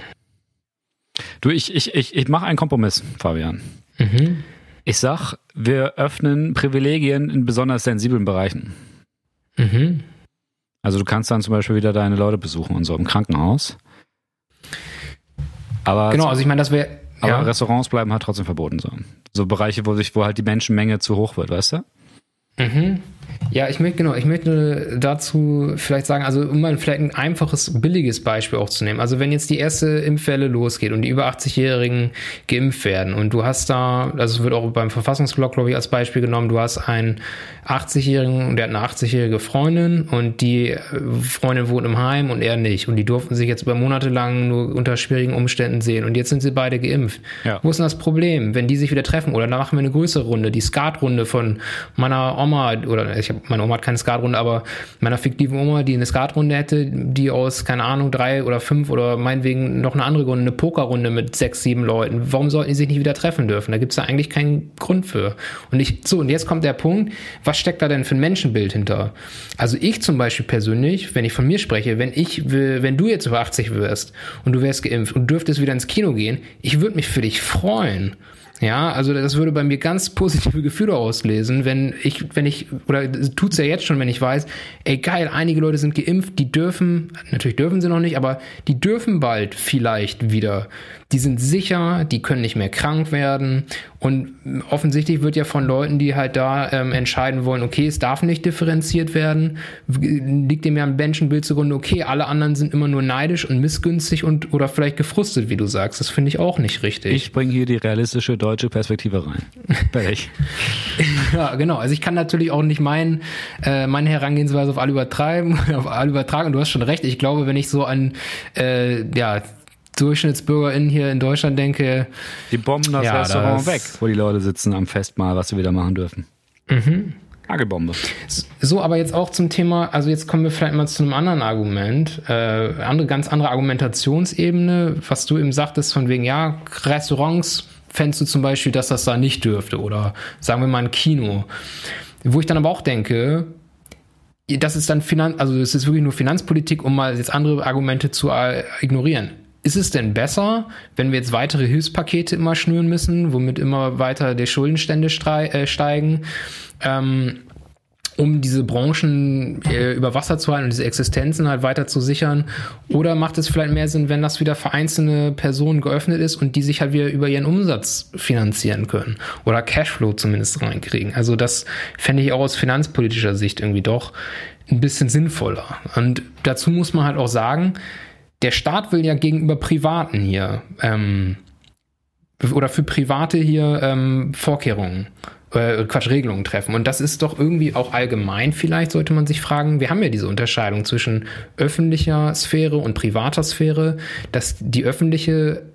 S1: Du, ich, ich, ich, ich mache einen Kompromiss, Fabian. Mhm. Ich sag, wir öffnen Privilegien in besonders sensiblen Bereichen. Mhm. Also du kannst dann zum Beispiel wieder deine Leute besuchen und so im Krankenhaus.
S2: Aber genau, also ich meine, das wäre.
S1: Aber ja. Restaurants bleiben halt trotzdem verboten so. So Bereiche, wo sich, wo halt die Menschenmenge zu hoch wird, weißt du?
S2: Mhm. Ja, ich möchte genau, ich möchte dazu vielleicht sagen, also um mal vielleicht ein einfaches, billiges Beispiel auch zu nehmen. Also wenn jetzt die erste Impfwelle losgeht und die über 80-Jährigen geimpft werden und du hast da, also wird auch beim Verfassungsblock, glaube ich, als Beispiel genommen, du hast einen 80-Jährigen und der hat eine 80-jährige Freundin und die Freundin wohnt im Heim und er nicht. Und die durften sich jetzt über Monate lang nur unter schwierigen Umständen sehen und jetzt sind sie beide geimpft. Ja. Wo ist denn das Problem, wenn die sich wieder treffen? Oder dann machen wir eine größere Runde, die Skatrunde von meiner Oma oder ich habe meine Oma hat keine Skatrunde, aber meiner fiktiven Oma, die eine Skatrunde hätte, die aus, keine Ahnung, drei oder fünf oder meinetwegen noch eine andere Runde, eine Pokerrunde mit sechs, sieben Leuten. Warum sollten die sich nicht wieder treffen dürfen? Da gibt es da eigentlich keinen Grund für. Und ich, so, und jetzt kommt der Punkt, was steckt da denn für ein Menschenbild hinter? Also ich zum Beispiel persönlich, wenn ich von mir spreche, wenn ich, wenn du jetzt über 80 wirst und du wärst geimpft und dürftest wieder ins Kino gehen, ich würde mich für dich freuen. Ja, also das würde bei mir ganz positive Gefühle auslesen, wenn ich, wenn ich, oder tut's ja jetzt schon, wenn ich weiß, ey geil, einige Leute sind geimpft, die dürfen, natürlich dürfen sie noch nicht, aber die dürfen bald vielleicht wieder die sind sicher, die können nicht mehr krank werden. Und offensichtlich wird ja von Leuten, die halt da ähm, entscheiden wollen, okay, es darf nicht differenziert werden, liegt dem ja ein Menschenbild zugrunde, okay, alle anderen sind immer nur neidisch und missgünstig und oder vielleicht gefrustet, wie du sagst. Das finde ich auch nicht richtig.
S1: Ich bringe hier die realistische deutsche Perspektive rein. Fertig.
S2: ja, genau. Also ich kann natürlich auch nicht mein, äh, meine Herangehensweise auf alle übertreiben, auf alle übertragen. Und du hast schon recht. Ich glaube, wenn ich so an äh, ja DurchschnittsbürgerInnen hier in Deutschland denke.
S1: Die bomben das ja, Restaurant das weg, wo die Leute sitzen am Festmahl, was sie wieder machen dürfen. Mhm. Hagelbombe.
S2: So, aber jetzt auch zum Thema, also jetzt kommen wir vielleicht mal zu einem anderen Argument, äh, andere, ganz andere Argumentationsebene, was du eben sagtest, von wegen, ja, Restaurants fändest du zum Beispiel, dass das da nicht dürfte oder sagen wir mal ein Kino. Wo ich dann aber auch denke, das ist dann Finanz, also es ist wirklich nur Finanzpolitik, um mal jetzt andere Argumente zu äh, ignorieren ist es denn besser, wenn wir jetzt weitere Hilfspakete immer schnüren müssen, womit immer weiter der Schuldenstände äh, steigen, ähm, um diese Branchen äh, über Wasser zu halten und diese Existenzen halt weiter zu sichern? Oder macht es vielleicht mehr Sinn, wenn das wieder für einzelne Personen geöffnet ist und die sich halt wieder über ihren Umsatz finanzieren können oder Cashflow zumindest reinkriegen? Also das fände ich auch aus finanzpolitischer Sicht irgendwie doch ein bisschen sinnvoller. Und dazu muss man halt auch sagen, der Staat will ja gegenüber Privaten hier ähm, oder für Private hier ähm, Vorkehrungen äh, Quatsch, Regelungen treffen. Und das ist doch irgendwie auch allgemein vielleicht, sollte man sich fragen. Wir haben ja diese Unterscheidung zwischen öffentlicher Sphäre und privater Sphäre, dass die öffentliche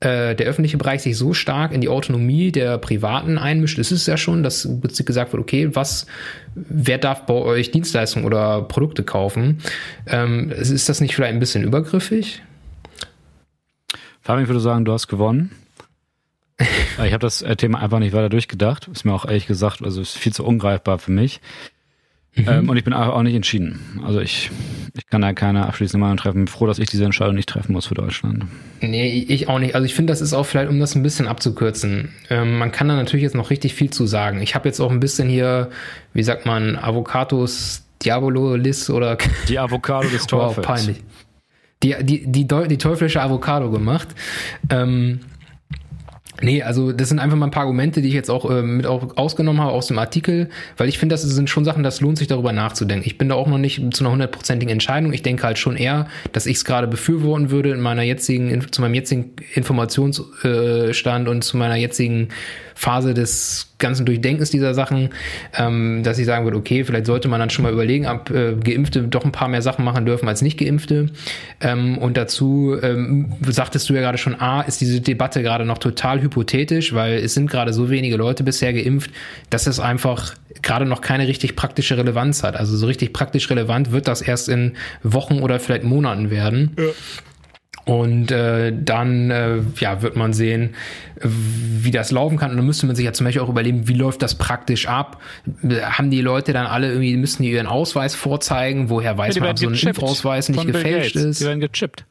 S2: äh, der öffentliche Bereich sich so stark in die Autonomie der Privaten einmischt, ist es ja schon, dass gesagt wird, okay, was, wer darf bei euch Dienstleistungen oder Produkte kaufen? Ähm, ist das nicht vielleicht ein bisschen übergriffig?
S1: Fabian, ich würde sagen, du hast gewonnen. ich habe das Thema einfach nicht weiter durchgedacht. Ist mir auch ehrlich gesagt, also ist viel zu ungreifbar für mich. Mhm. Ähm, und ich bin auch nicht entschieden. Also ich, ich kann da keine abschließende Meinung treffen. Bin froh, dass ich diese Entscheidung nicht treffen muss für Deutschland.
S2: Nee, ich auch nicht. Also ich finde, das ist auch vielleicht, um das ein bisschen abzukürzen. Ähm, man kann da natürlich jetzt noch richtig viel zu sagen. Ich habe jetzt auch ein bisschen hier, wie sagt man, Avocados Diabolis oder
S1: die Avocado des Teufels. Wow, peinlich.
S2: Die, die, die, die teuflische Avocado gemacht. Ähm, Nee, also das sind einfach mal ein paar Argumente, die ich jetzt auch äh, mit auch ausgenommen habe aus dem Artikel, weil ich finde, das sind schon Sachen, das lohnt sich darüber nachzudenken. Ich bin da auch noch nicht zu einer hundertprozentigen Entscheidung. Ich denke halt schon eher, dass ich es gerade befürworten würde in meiner jetzigen, zu meinem jetzigen Informationsstand und zu meiner jetzigen Phase des ganzen Durchdenkens dieser Sachen, ähm, dass ich sagen würde, okay, vielleicht sollte man dann schon mal überlegen, ob äh, Geimpfte doch ein paar mehr Sachen machen dürfen als nicht Geimpfte. Ähm, und dazu ähm, sagtest du ja gerade schon, A, ist diese Debatte gerade noch total hypothetisch, weil es sind gerade so wenige Leute bisher geimpft, dass es einfach gerade noch keine richtig praktische Relevanz hat. Also so richtig praktisch relevant wird das erst in Wochen oder vielleicht Monaten werden. Ja. Und äh, dann äh, ja, wird man sehen, wie das laufen kann. Und dann müsste man sich ja zum Beispiel auch überlegen, wie läuft das praktisch ab? Haben die Leute dann alle irgendwie, müssen die ihren Ausweis vorzeigen? Woher weiß ja, man, ob so ein Impfausweis nicht gefälscht ist?
S1: Die werden gechippt.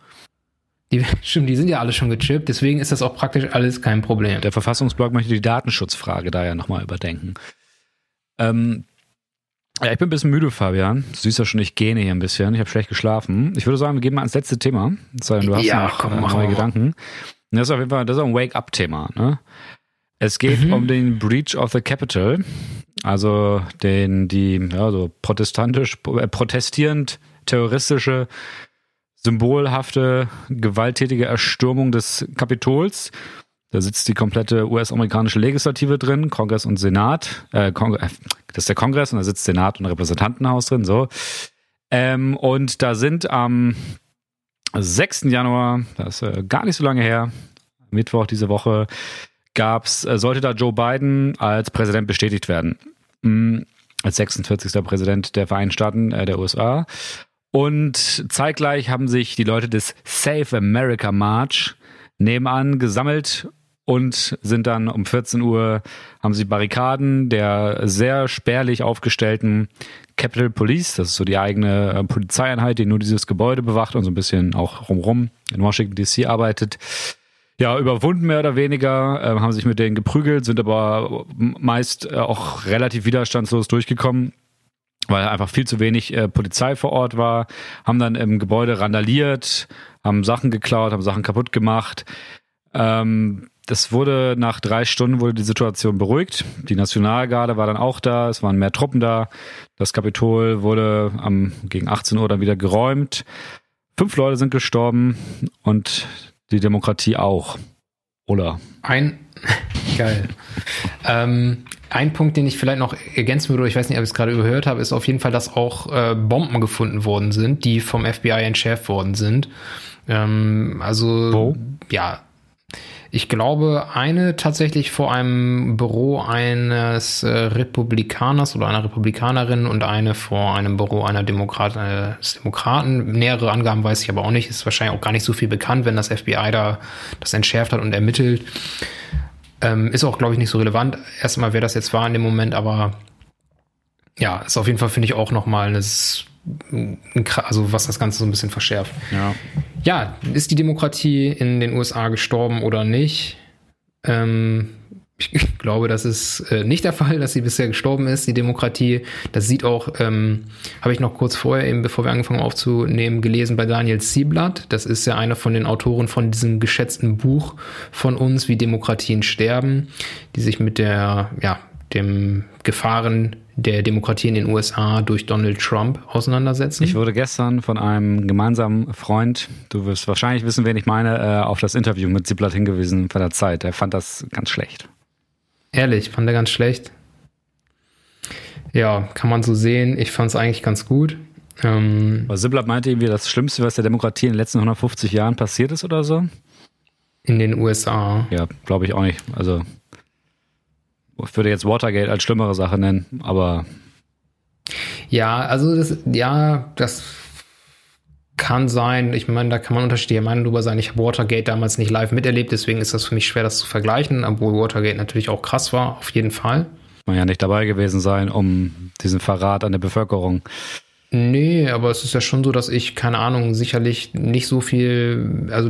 S2: Die, stimmt, die sind ja alle schon gechippt, deswegen ist das auch praktisch alles kein Problem.
S1: Der Verfassungsblog möchte die Datenschutzfrage da ja nochmal überdenken. Ähm, ja, ich bin ein bisschen müde, Fabian. Du siehst ja schon, ich gähne hier ein bisschen. Ich habe schlecht geschlafen. Ich würde sagen, wir gehen mal ans letzte Thema. Sei denn, du hast ja, noch komm, äh, neue Gedanken. Das ist auf jeden Fall, das ist ein Wake-up-Thema. Ne? Es geht mhm. um den Breach of the Capital, also den, die, ja, so protestantisch, äh, protestierend, terroristische, symbolhafte, gewalttätige Erstürmung des Kapitols da sitzt die komplette US-amerikanische Legislative drin, Kongress und Senat. Äh, Kong äh, das ist der Kongress und da sitzt Senat und Repräsentantenhaus drin. So. Ähm, und da sind am 6. Januar, das ist äh, gar nicht so lange her, Mittwoch diese Woche, gab's, äh, sollte da Joe Biden als Präsident bestätigt werden. Mhm, als 46. Präsident der Vereinigten Staaten äh, der USA. Und zeitgleich haben sich die Leute des Save America March nebenan gesammelt und sind dann um 14 Uhr, haben sie Barrikaden der sehr spärlich aufgestellten Capitol Police, das ist so die eigene äh, Polizeieinheit, die nur dieses Gebäude bewacht und so ein bisschen auch rumrum in Washington DC arbeitet. Ja, überwunden mehr oder weniger, äh, haben sich mit denen geprügelt, sind aber meist äh, auch relativ widerstandslos durchgekommen weil einfach viel zu wenig äh, Polizei vor Ort war, haben dann im Gebäude randaliert, haben Sachen geklaut, haben Sachen kaputt gemacht. Ähm, das wurde nach drei Stunden wurde die Situation beruhigt. Die Nationalgarde war dann auch da, es waren mehr Truppen da. Das Kapitol wurde am, gegen 18 Uhr dann wieder geräumt. Fünf Leute sind gestorben und die Demokratie auch. Oder?
S2: Ein, geil. ähm, ein Punkt, den ich vielleicht noch ergänzen würde, ich weiß nicht, ob ich es gerade überhört habe, ist auf jeden Fall, dass auch äh, Bomben gefunden worden sind, die vom FBI entschärft worden sind. Ähm, also, Wo? ja, ich glaube, eine tatsächlich vor einem Büro eines äh, Republikaners oder einer Republikanerin und eine vor einem Büro einer Demokrat, äh, Demokraten. Nähere Angaben weiß ich aber auch nicht. Ist wahrscheinlich auch gar nicht so viel bekannt, wenn das FBI da das entschärft hat und ermittelt. Ähm, ist auch, glaube ich, nicht so relevant. Erstmal, wer das jetzt war in dem Moment, aber ja, ist auf jeden Fall, finde ich, auch nochmal eine also was das Ganze so ein bisschen verschärft.
S1: Ja.
S2: ja, ist die Demokratie in den USA gestorben oder nicht? Ähm, ich glaube, das ist äh, nicht der Fall, dass sie bisher gestorben ist, die Demokratie. Das sieht auch, ähm, habe ich noch kurz vorher, eben bevor wir angefangen haben aufzunehmen, gelesen bei Daniel Sieblatt. Das ist ja einer von den Autoren von diesem geschätzten Buch von uns, wie Demokratien sterben, die sich mit der, ja, dem Gefahren der Demokratie in den USA durch Donald Trump auseinandersetzen.
S1: Ich wurde gestern von einem gemeinsamen Freund, du wirst wahrscheinlich wissen, wen ich meine, äh, auf das Interview mit Zieblatt hingewiesen von der Zeit. Er fand das ganz schlecht.
S2: Ehrlich, fand er ganz schlecht. Ja, kann man so sehen. Ich fand es eigentlich ganz gut. Ähm,
S1: Aber Siblab meinte irgendwie, das Schlimmste, was der Demokratie in den letzten 150 Jahren passiert ist oder so?
S2: In den USA.
S1: Ja, glaube ich auch nicht. Also, ich würde jetzt Watergate als schlimmere Sache nennen, aber.
S2: Ja, also das, ja, das kann sein. Ich meine, da kann man unterschiedliche Meinungen drüber sein. Ich habe Watergate damals nicht live miterlebt, deswegen ist das für mich schwer, das zu vergleichen, obwohl Watergate natürlich auch krass war, auf jeden Fall.
S1: Man ja nicht dabei gewesen sein, um diesen Verrat an der Bevölkerung.
S2: Nee, aber es ist ja schon so, dass ich, keine Ahnung, sicherlich nicht so viel, also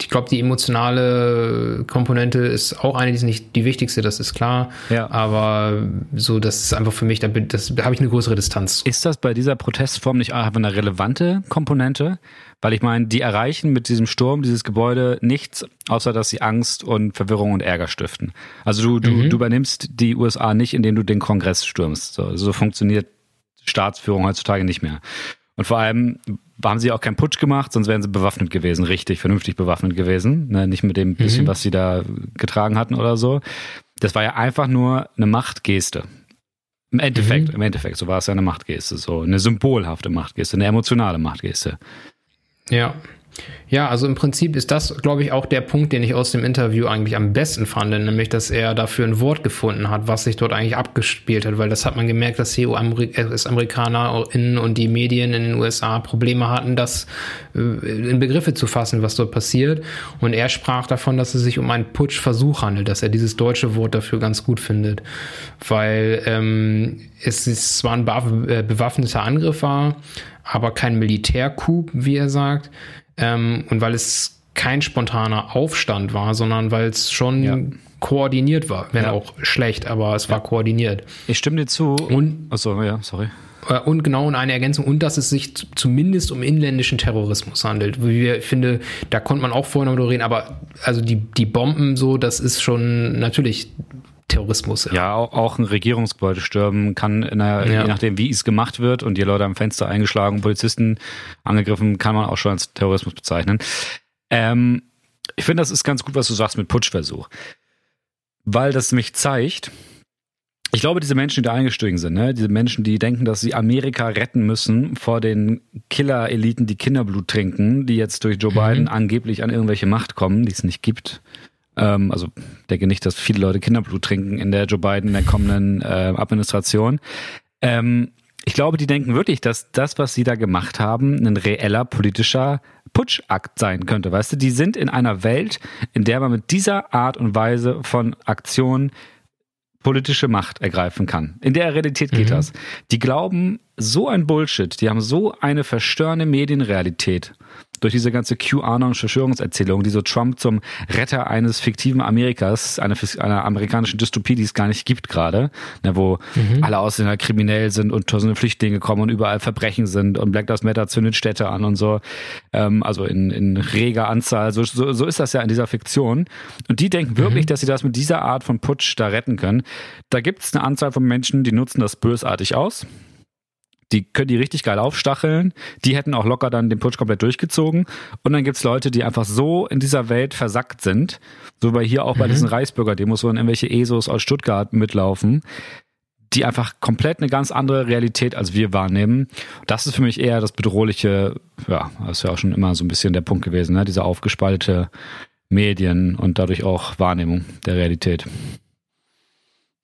S2: ich glaube, die emotionale Komponente ist auch eine, die ist nicht die wichtigste, das ist klar.
S1: Ja.
S2: Aber so, das ist einfach für mich, da, bin- das, da habe ich eine größere Distanz.
S1: Ist das bei dieser Protestform nicht einfach eine relevante Komponente? Weil ich meine, die erreichen mit diesem Sturm dieses Gebäude nichts, außer dass sie Angst und Verwirrung und Ärger stiften. Also du, du, du übernimmst die USA nicht, indem du den Kongress stürmst. So, so funktioniert Staatsführung heutzutage nicht mehr. Und vor allem haben sie auch keinen Putsch gemacht, sonst wären sie bewaffnet gewesen, richtig, vernünftig bewaffnet gewesen. Ne? Nicht mit dem bisschen, was sie da getragen hatten oder so. Das war ja einfach nur eine Machtgeste. Im Endeffekt, im Endeffekt, so war es ja eine Machtgeste, so eine symbolhafte Machtgeste, eine emotionale Machtgeste.
S2: Ja. Ja, also im Prinzip ist das, glaube ich, auch der Punkt, den ich aus dem Interview eigentlich am besten fand, nämlich, dass er dafür ein Wort gefunden hat, was sich dort eigentlich abgespielt hat, weil das hat man gemerkt, dass die US-AmerikanerInnen und die Medien in den USA Probleme hatten, das äh, in Begriffe zu fassen, was dort passiert. Und er sprach davon, dass es sich um einen Putschversuch handelt, dass er dieses deutsche Wort dafür ganz gut findet, weil ähm, es ist zwar ein äh, bewaffneter Angriff war, aber kein Militärcoup, wie er sagt. Ähm, und weil es kein spontaner Aufstand war, sondern weil es schon
S1: Ja.
S2: koordiniert war. Wenn
S1: Ja.
S2: auch schlecht, aber es war koordiniert.
S1: Ich stimme dir zu.
S2: Und-
S1: Achso, ja, sorry.
S2: Äh, Und genau und eine Ergänzung und dass es sich zumindest um inländischen Terrorismus handelt. Wie wir, ich finde, da konnte man auch vorher noch drüber reden, aber also die, die Bomben so, das ist schon natürlich Terrorismus.
S1: Ja, auch, auch ein Regierungsgebäude stürmen kann, in einer,
S2: Ja.
S1: je nachdem, wie es gemacht wird und die Leute am Fenster eingeschlagen, Polizisten angegriffen, kann man auch schon als Terrorismus bezeichnen. Ähm, ich finde, das ist ganz gut, was du sagst mit Putschversuch. Weil das mich zeigt, ich glaube, diese Menschen, die da eingestiegen sind, ne, diese Menschen, die denken, dass sie Amerika retten müssen vor den Killer-Eliten, die Kinderblut trinken, die jetzt durch Joe Biden angeblich an irgendwelche Macht kommen, die es nicht gibt. Ähm, also denke nicht, dass viele Leute Kinderblut trinken in der Joe Biden, in der kommenden äh, Administration. Ähm, ich glaube, die denken wirklich, dass das, was sie da gemacht haben, ein reeller politischer Putschakt sein könnte. Weißt du, die sind in einer Welt, in der man mit dieser Art und Weise von Aktion politische Macht ergreifen kann. In der Realität geht das. Die glauben so ein Bullshit, die haben so eine verstörende Medienrealität durch diese ganze QAnon-Verschwörungserzählung, die so Trump zum Retter eines fiktiven Amerikas, einer, einer amerikanischen Dystopie, die es gar nicht gibt gerade, ne, wo alle Ausländer kriminell sind und tausende Flüchtlinge kommen und überall Verbrechen sind und Black Lives Matter zündet Städte an und so, ähm, also in, in reger Anzahl. So, so, so ist das ja in dieser Fiktion. Und die denken wirklich, dass sie das mit dieser Art von Putsch da retten können. Da gibt es eine Anzahl von Menschen, die nutzen das bösartig aus. Die können die richtig geil aufstacheln. Die hätten auch locker dann den Putsch komplett durchgezogen. Und dann gibt's Leute, die einfach so in dieser Welt versackt sind. So bei hier auch bei diesen Reichsbürger-Demos, wo dann irgendwelche ESOs aus Stuttgart mitlaufen, die einfach komplett eine ganz andere Realität als wir wahrnehmen. Das ist für mich eher das bedrohliche, ja, das ist ja auch schon immer so ein bisschen der Punkt gewesen, ne? diese aufgespaltete Medien und dadurch auch Wahrnehmung der Realität.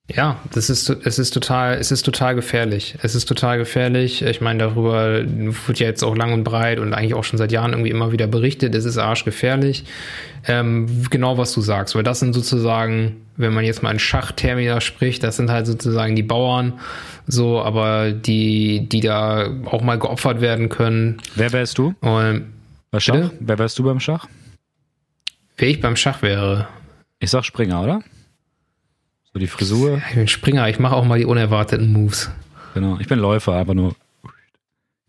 S2: Ja, das ist, es ist total, es ist total gefährlich. Es ist total gefährlich. Ich meine, darüber wird ja jetzt auch lang und breit und eigentlich auch schon seit Jahren irgendwie immer wieder berichtet. Es ist arschgefährlich. Ähm, genau was du sagst, weil das sind sozusagen, wenn man jetzt mal in Schachtermina spricht, das sind halt sozusagen die Bauern, so, aber die, die da auch mal geopfert werden können.
S1: Wer wärst du?
S2: Und
S1: Bei Schach?
S2: Bitte?
S1: Wer wärst du beim Schach?
S2: wer ich beim Schach wäre,
S1: Ich sag Springer, oder? So die Frisur.
S2: ich bin Springer, ich mache auch mal die unerwarteten Moves.
S1: Genau. Ich bin Läufer, einfach nur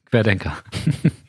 S1: Querdenker.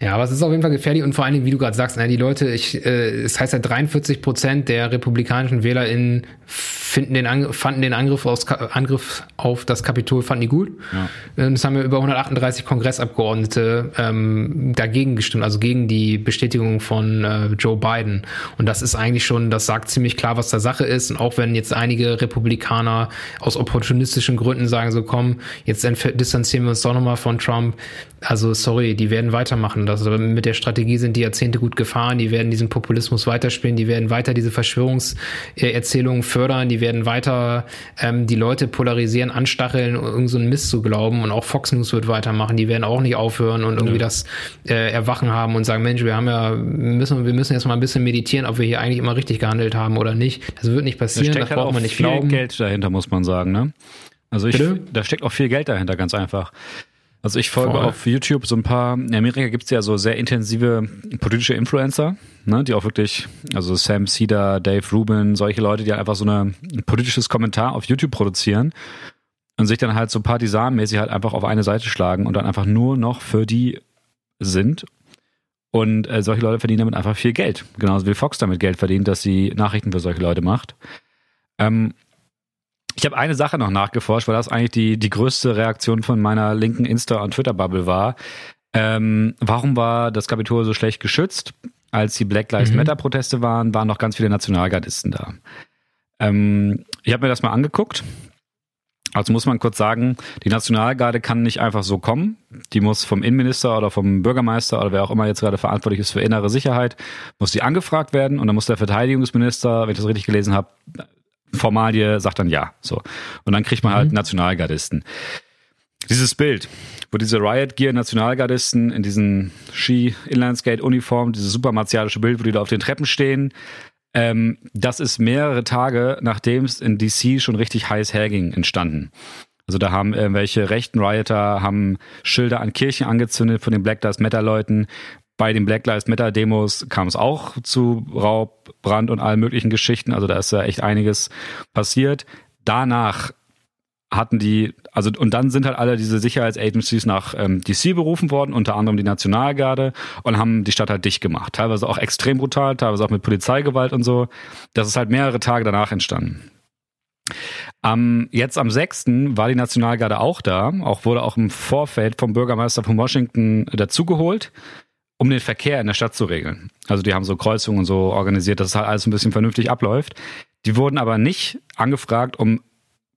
S2: Ja, aber es ist auf jeden Fall gefährlich und vor allen Dingen, wie du gerade sagst, die Leute, ich, äh, es heißt ja 43 Prozent der republikanischen WählerInnen finden den Angriff, fanden den Angriff, aufs, Angriff auf das Kapitol fanden die gut. Ja. Ähm, es haben ja über 138 Kongressabgeordnete ähm, dagegen gestimmt, also gegen die Bestätigung von äh, Joe Biden. Und das ist eigentlich schon, das sagt ziemlich klar, was da Sache ist. Und auch wenn jetzt einige Republikaner aus opportunistischen Gründen sagen, so komm, jetzt distanzieren wir uns doch nochmal von Trump. Also sorry, die werden weitermachen. Also mit der Strategie sind die Jahrzehnte gut gefahren, die werden diesen Populismus weiterspielen, die werden weiter diese Verschwörungserzählungen fördern, die werden weiter ähm, die Leute polarisieren, anstacheln, irgend so einen Mist zu glauben und auch Fox News wird weitermachen, die werden auch nicht aufhören und irgendwie ja. das äh, Erwachen haben und sagen, Mensch, wir haben ja, müssen, wir müssen jetzt mal ein bisschen meditieren, ob wir hier eigentlich immer richtig gehandelt haben oder nicht. Das wird nicht passieren, da
S1: das braucht halt man nicht viel glauben. Geld dahinter, muss man sagen, ne? Also ich, Bitte? da steckt auch viel Geld dahinter, ganz einfach. Also ich folge Voll. auf YouTube so ein paar, in Amerika gibt es ja so sehr intensive politische Influencer, ne, die auch wirklich, also Sam Cedar, Dave Rubin, solche Leute, die halt einfach so eine, ein politisches Kommentar auf YouTube produzieren und sich dann halt so partisanmäßig halt einfach auf eine Seite schlagen und dann einfach nur noch für die sind. Und äh, solche Leute verdienen damit einfach viel Geld. Genauso wie Fox damit Geld verdient, dass sie Nachrichten für solche Leute macht. Ähm, ich habe eine Sache noch nachgeforscht, weil das eigentlich die, die größte Reaktion von meiner linken Insta- und Twitter-Bubble war. Ähm, warum war das Kapitol so schlecht geschützt? Als die Black Lives mhm. Matter-Proteste waren, waren noch ganz viele Nationalgardisten da. Ähm, ich habe mir das mal angeguckt. Also muss man kurz sagen, die Nationalgarde kann nicht einfach so kommen. Die muss vom Innenminister oder vom Bürgermeister oder wer auch immer jetzt gerade verantwortlich ist für innere Sicherheit, muss die angefragt werden und dann muss der Verteidigungsminister, wenn ich das richtig gelesen habe, Formalie sagt dann ja. So. Und dann kriegt man halt mhm. Nationalgardisten. Dieses Bild, wo diese Riot Gear Nationalgardisten in diesen Ski Inlineskate Uniform, dieses super martialische Bild, wo die da auf den Treppen stehen, ähm, das ist mehrere Tage, nachdem es in DC schon richtig heiß herging, entstanden. Also da haben irgendwelche rechten Rioter haben Schilder an Kirchen angezündet von den Black Lives Matter Leuten, bei den Black Lives Matter Demos kam es auch zu Raub, Brand und allen möglichen Geschichten. Also da ist ja echt einiges passiert. Danach hatten die, also und dann sind halt alle diese Sicherheitsagencies nach ähm, DC berufen worden, unter anderem die Nationalgarde und haben die Stadt halt dicht gemacht. Teilweise auch extrem brutal, teilweise auch mit Polizeigewalt und so. Das ist halt mehrere Tage danach entstanden. Ähm, jetzt am 6. war die Nationalgarde auch da, auch wurde auch im Vorfeld vom Bürgermeister von Washington dazugeholt um den Verkehr in der Stadt zu regeln. Also die haben so Kreuzungen und so organisiert, dass es halt alles ein bisschen vernünftig abläuft. Die wurden aber nicht angefragt, um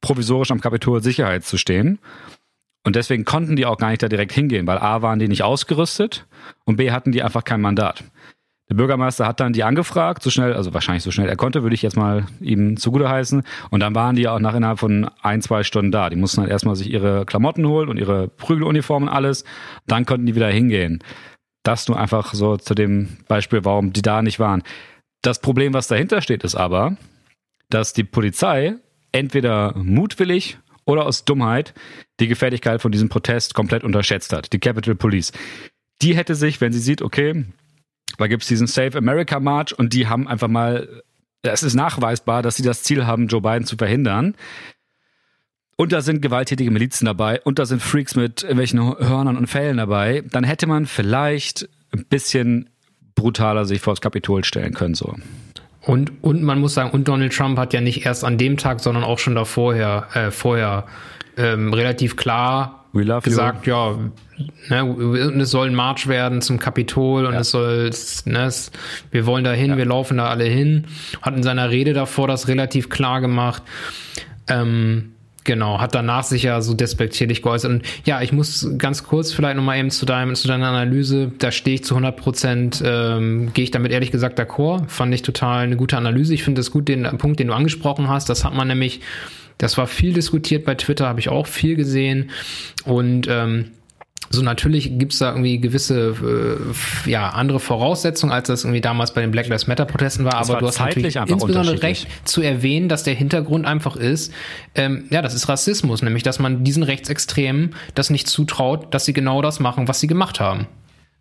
S1: provisorisch am Kapitol Sicherheit zu stehen. Und deswegen konnten die auch gar nicht da direkt hingehen, weil A waren die nicht ausgerüstet und B hatten die einfach kein Mandat. Der Bürgermeister hat dann die angefragt, so schnell, also wahrscheinlich so schnell er konnte, würde ich jetzt mal ihm zugute heißen. Und dann waren die auch nach innerhalb von ein, zwei Stunden da. Die mussten halt erstmal sich ihre Klamotten holen und ihre Prügeluniformen und alles. Dann konnten die wieder hingehen. Das nur einfach so zu dem Beispiel, warum die da nicht waren. Das Problem, was dahinter steht, ist aber, dass die Polizei entweder mutwillig oder aus Dummheit die Gefährlichkeit von diesem Protest komplett unterschätzt hat. Die Capitol Police. Die hätte sich, wenn sie sieht, okay, da gibt es diesen Save America March und die haben einfach mal, es ist nachweisbar, dass sie das Ziel haben, Joe Biden zu verhindern. Und da sind gewalttätige Milizen dabei und da sind Freaks mit irgendwelchen Hörnern und Fällen dabei, dann hätte man vielleicht ein bisschen brutaler sich vor das Kapitol stellen können, so.
S2: Und, und man muss sagen, und Donald Trump hat ja nicht erst an dem Tag, sondern auch schon davor, äh, vorher ähm, relativ klar gesagt, you. ja, ne, es soll ein March werden zum Kapitol und ja. es soll, ne, es, wir wollen da hin, ja. wir laufen da alle hin. Hat in seiner Rede davor das relativ klar gemacht. Ähm, Genau, hat danach sich ja so despektierlich geäußert. Und ja, ich muss ganz kurz vielleicht nochmal eben zu, deinem, zu deiner Analyse, da stehe ich zu 100 Prozent, ähm, gehe ich damit ehrlich gesagt d'accord. Fand ich total eine gute Analyse. Ich finde es gut, den Punkt, den du angesprochen hast, das hat man nämlich, das war viel diskutiert bei Twitter, habe ich auch viel gesehen. Und ähm, so natürlich gibt's da irgendwie gewisse äh, ja andere Voraussetzungen, als das irgendwie damals bei den Black Lives Matter Protesten war. Das aber war du hast natürlich insbesondere recht zu erwähnen, dass der Hintergrund einfach ist, ähm, ja, das ist Rassismus, nämlich dass man diesen Rechtsextremen das nicht zutraut, dass sie genau das machen, was sie gemacht haben.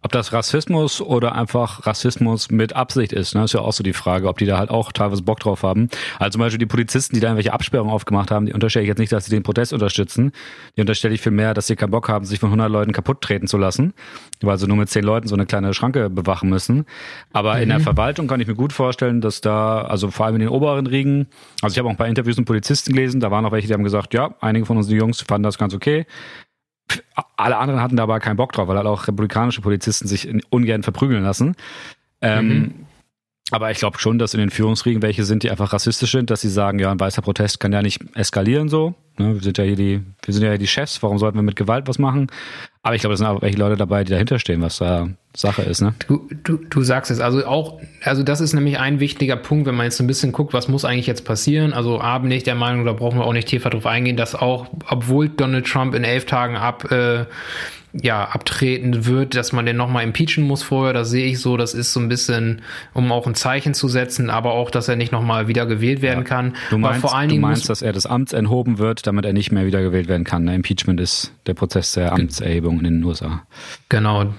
S1: Ob das Rassismus oder einfach Rassismus mit Absicht ist, ne, ist ja auch so die Frage, ob die da halt auch teilweise Bock drauf haben. Also zum Beispiel die Polizisten, die da irgendwelche Absperrungen aufgemacht haben, die unterstelle ich jetzt nicht, dass sie den Protest unterstützen. Die unterstelle ich viel mehr, dass sie keinen Bock haben, sich von 100 Leuten kaputt treten zu lassen, weil sie nur mit 10 Leuten so eine kleine Schranke bewachen müssen. Aber mhm. in der mhm. Verwaltung kann ich mir gut vorstellen, dass da, also vor allem in den oberen Riegen, also ich habe auch ein paar Interviews mit Polizisten gelesen, da waren auch welche, die haben gesagt, ja, einige von unseren Jungs fanden das ganz okay alle anderen hatten da aber keinen Bock drauf, weil halt auch republikanische Polizisten sich ungern verprügeln lassen. Ähm, mhm. Aber ich glaube schon, dass in den Führungsriegen welche sind, die einfach rassistisch sind, dass sie sagen, ja, ein weißer Protest kann ja nicht eskalieren so. Ne? Wir sind ja hier die, wir sind ja hier die Chefs, warum sollten wir mit Gewalt was machen? Aber ich glaube, es sind auch welche Leute dabei, die dahinter stehen, was da Sache ist, ne?
S2: Du, du, du sagst es, also auch, also das ist nämlich ein wichtiger Punkt, wenn man jetzt ein bisschen guckt, was muss eigentlich jetzt passieren. Also A, bin ich der Meinung, da brauchen wir auch nicht tiefer drauf eingehen, dass auch, obwohl Donald Trump in elf Tagen ab äh, ja, abtreten wird, dass man den nochmal impeachen muss vorher. Das sehe ich so. Das ist so ein bisschen, um auch ein Zeichen zu setzen, aber auch, dass er nicht nochmal wieder gewählt werden ja. kann.
S1: Du meinst, vor allen Dingen du meinst dass er des Amts enthoben wird, damit er nicht mehr wieder gewählt werden kann. Der Impeachment ist der Prozess der Amtserhebung in den USA.
S2: Genau.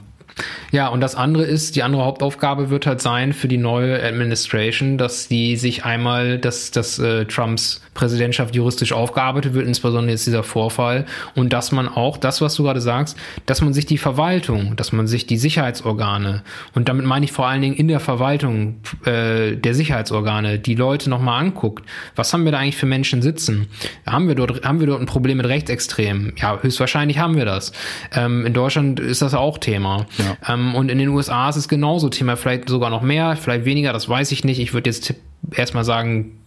S2: Ja, und das andere ist, die andere Hauptaufgabe wird halt sein für die neue Administration, dass die sich einmal, dass, dass äh, Trumps Präsidentschaft juristisch aufgearbeitet wird, insbesondere jetzt dieser Vorfall, und dass man auch das, was du gerade sagst, dass man sich die Verwaltung, dass man sich die Sicherheitsorgane, und damit meine ich vor allen Dingen in der Verwaltung äh, der Sicherheitsorgane, die Leute nochmal anguckt. Was haben wir da eigentlich für Menschen sitzen? Haben wir dort, haben wir dort ein Problem mit Rechtsextremen? Ja, höchstwahrscheinlich haben wir das. Ähm, in Deutschland ist das auch Thema. Ja. Ähm, und in den USA ist es genauso Thema, vielleicht sogar noch mehr, vielleicht weniger, das weiß ich nicht. Ich würde jetzt erstmal sagen,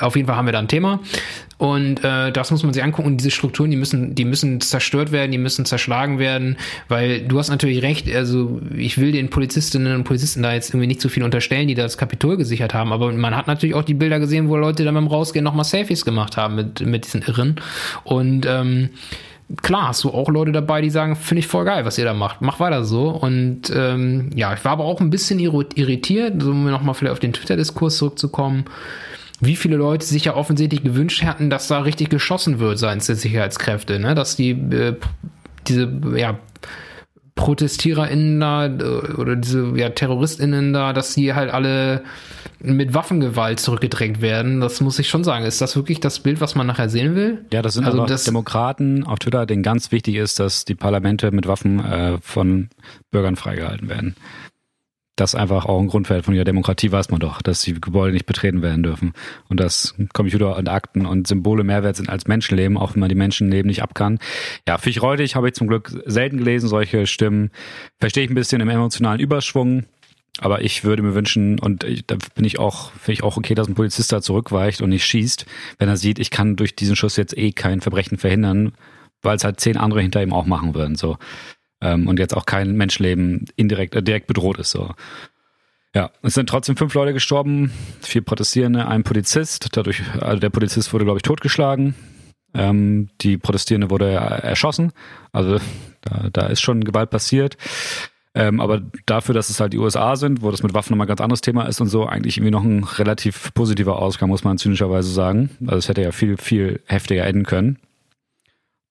S2: auf jeden Fall haben wir da ein Thema. Und äh, das muss man sich angucken. Und diese Strukturen, die müssen, die müssen zerstört werden, die müssen zerschlagen werden, weil du hast natürlich recht, also ich will den Polizistinnen und Polizisten da jetzt irgendwie nicht so viel unterstellen, die das Kapitol gesichert haben, aber man hat natürlich auch die Bilder gesehen, wo Leute dann beim Rausgehen nochmal Selfies gemacht haben mit, mit diesen Irren. Und ähm, klar hast du auch Leute dabei, die sagen, finde ich voll geil, was ihr da macht. Mach weiter so. Und ähm, ja, ich war aber auch ein bisschen irritiert, um nochmal vielleicht auf den Twitter-Diskurs zurückzukommen, wie viele Leute sich ja offensichtlich gewünscht hatten, dass da richtig geschossen wird seitens der Sicherheitskräfte, ne? Dass die äh, diese ja ProtestiererInnen da äh, oder diese ja, TerroristInnen da, dass die halt alle mit Waffengewalt zurückgedrängt werden. Das muss ich schon sagen. Ist das wirklich das Bild, was man nachher sehen will?
S1: Ja, das sind also das Demokraten auf Twitter, denen ganz wichtig ist, dass die Parlamente mit Waffen äh, von Bürgern freigehalten werden. Das einfach auch ein Grundfeld von ihrer Demokratie, weiß man doch, dass die Gebäude nicht betreten werden dürfen und dass Computer und Akten und Symbole mehr wert sind als Menschenleben, auch wenn man die Menschenleben nicht ab kann. Ja, für ich räudig habe ich zum Glück selten gelesen, solche Stimmen. Verstehe ich ein bisschen im emotionalen Überschwung. Aber ich würde mir wünschen, und ich, da bin ich auch, finde ich auch okay, dass ein Polizist da zurückweicht und nicht schießt, wenn er sieht, ich kann durch diesen Schuss jetzt eh kein Verbrechen verhindern, weil es halt zehn andere hinter ihm auch machen würden. So. Ähm, und jetzt auch kein Menschenleben indirekt, äh, direkt bedroht ist. So. Ja, es sind trotzdem fünf Leute gestorben, vier Protestierende, ein Polizist. Dadurch, also der Polizist wurde, glaube ich, totgeschlagen. Ähm, die Protestierende wurde erschossen. Also da, da ist schon Gewalt passiert. Ähm, aber dafür, dass es halt die USA sind, wo das mit Waffen nochmal ein ganz anderes Thema ist und so, eigentlich irgendwie noch ein relativ positiver Ausgang, muss man zynischerweise sagen. Also es hätte ja viel, viel heftiger enden können.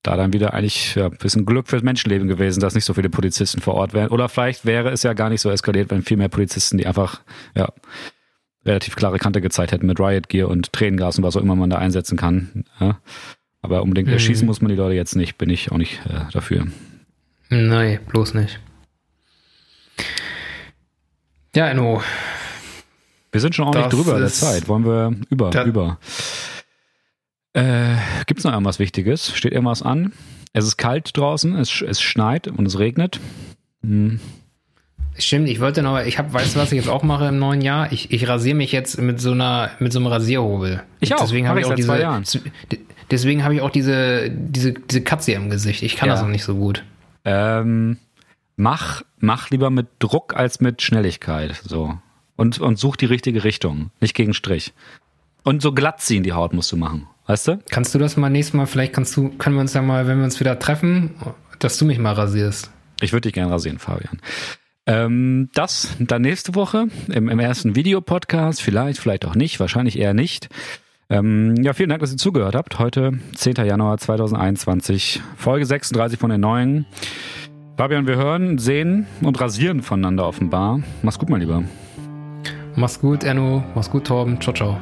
S1: Da dann wieder eigentlich ja, ein bisschen Glück fürs Menschenleben gewesen, dass nicht so viele Polizisten vor Ort wären. Oder vielleicht wäre es ja gar nicht so eskaliert, wenn viel mehr Polizisten, die einfach, ja, relativ klare Kante gezeigt hätten mit Riot Gear und Tränengas und was auch immer man da einsetzen kann. Ja. Aber unbedingt mhm. erschießen muss man die Leute jetzt nicht, bin ich auch nicht äh, dafür.
S2: Nein, bloß nicht. Ja, Enno.
S1: Wir sind schon ordentlich drüber der Zeit. Wollen wir über, über. Äh, Gibt es noch irgendwas Wichtiges? Steht irgendwas an? Es ist kalt draußen, es, es schneit und es regnet. Hm.
S2: Stimmt, ich wollte noch, ich habe, weißt du, was ich jetzt auch mache im neuen Jahr? Ich, ich rasiere mich jetzt mit so einer, mit so einem Rasierhobel.
S1: Ich auch.
S2: Deswegen habe ich auch diese, deswegen habe ich auch diese, diese, diese Katze im Gesicht. Ich kann ja. das noch nicht so gut.
S1: Ähm, mach, mach lieber mit Druck als mit Schnelligkeit, so. Und, und such die richtige Richtung, nicht gegen Strich. Und so glatt ziehen die Haut musst du machen. Weißt du?
S2: Kannst du das mal nächstes Mal, vielleicht kannst du, können wir uns ja mal, wenn wir uns wieder treffen, dass du mich mal rasierst.
S1: Ich würde dich gerne rasieren, Fabian. Ähm, das dann nächste Woche im, im ersten Videopodcast, vielleicht, vielleicht auch nicht, wahrscheinlich eher nicht. Ähm, ja, vielen Dank, dass ihr zugehört habt. Heute, 10. Januar 2021, Folge 36 von den neuen. Fabian, wir hören, sehen und rasieren voneinander offenbar. Mach's gut, mein Lieber.
S2: Mach's gut, Enno. Mach's gut, Torben. Ciao, ciao.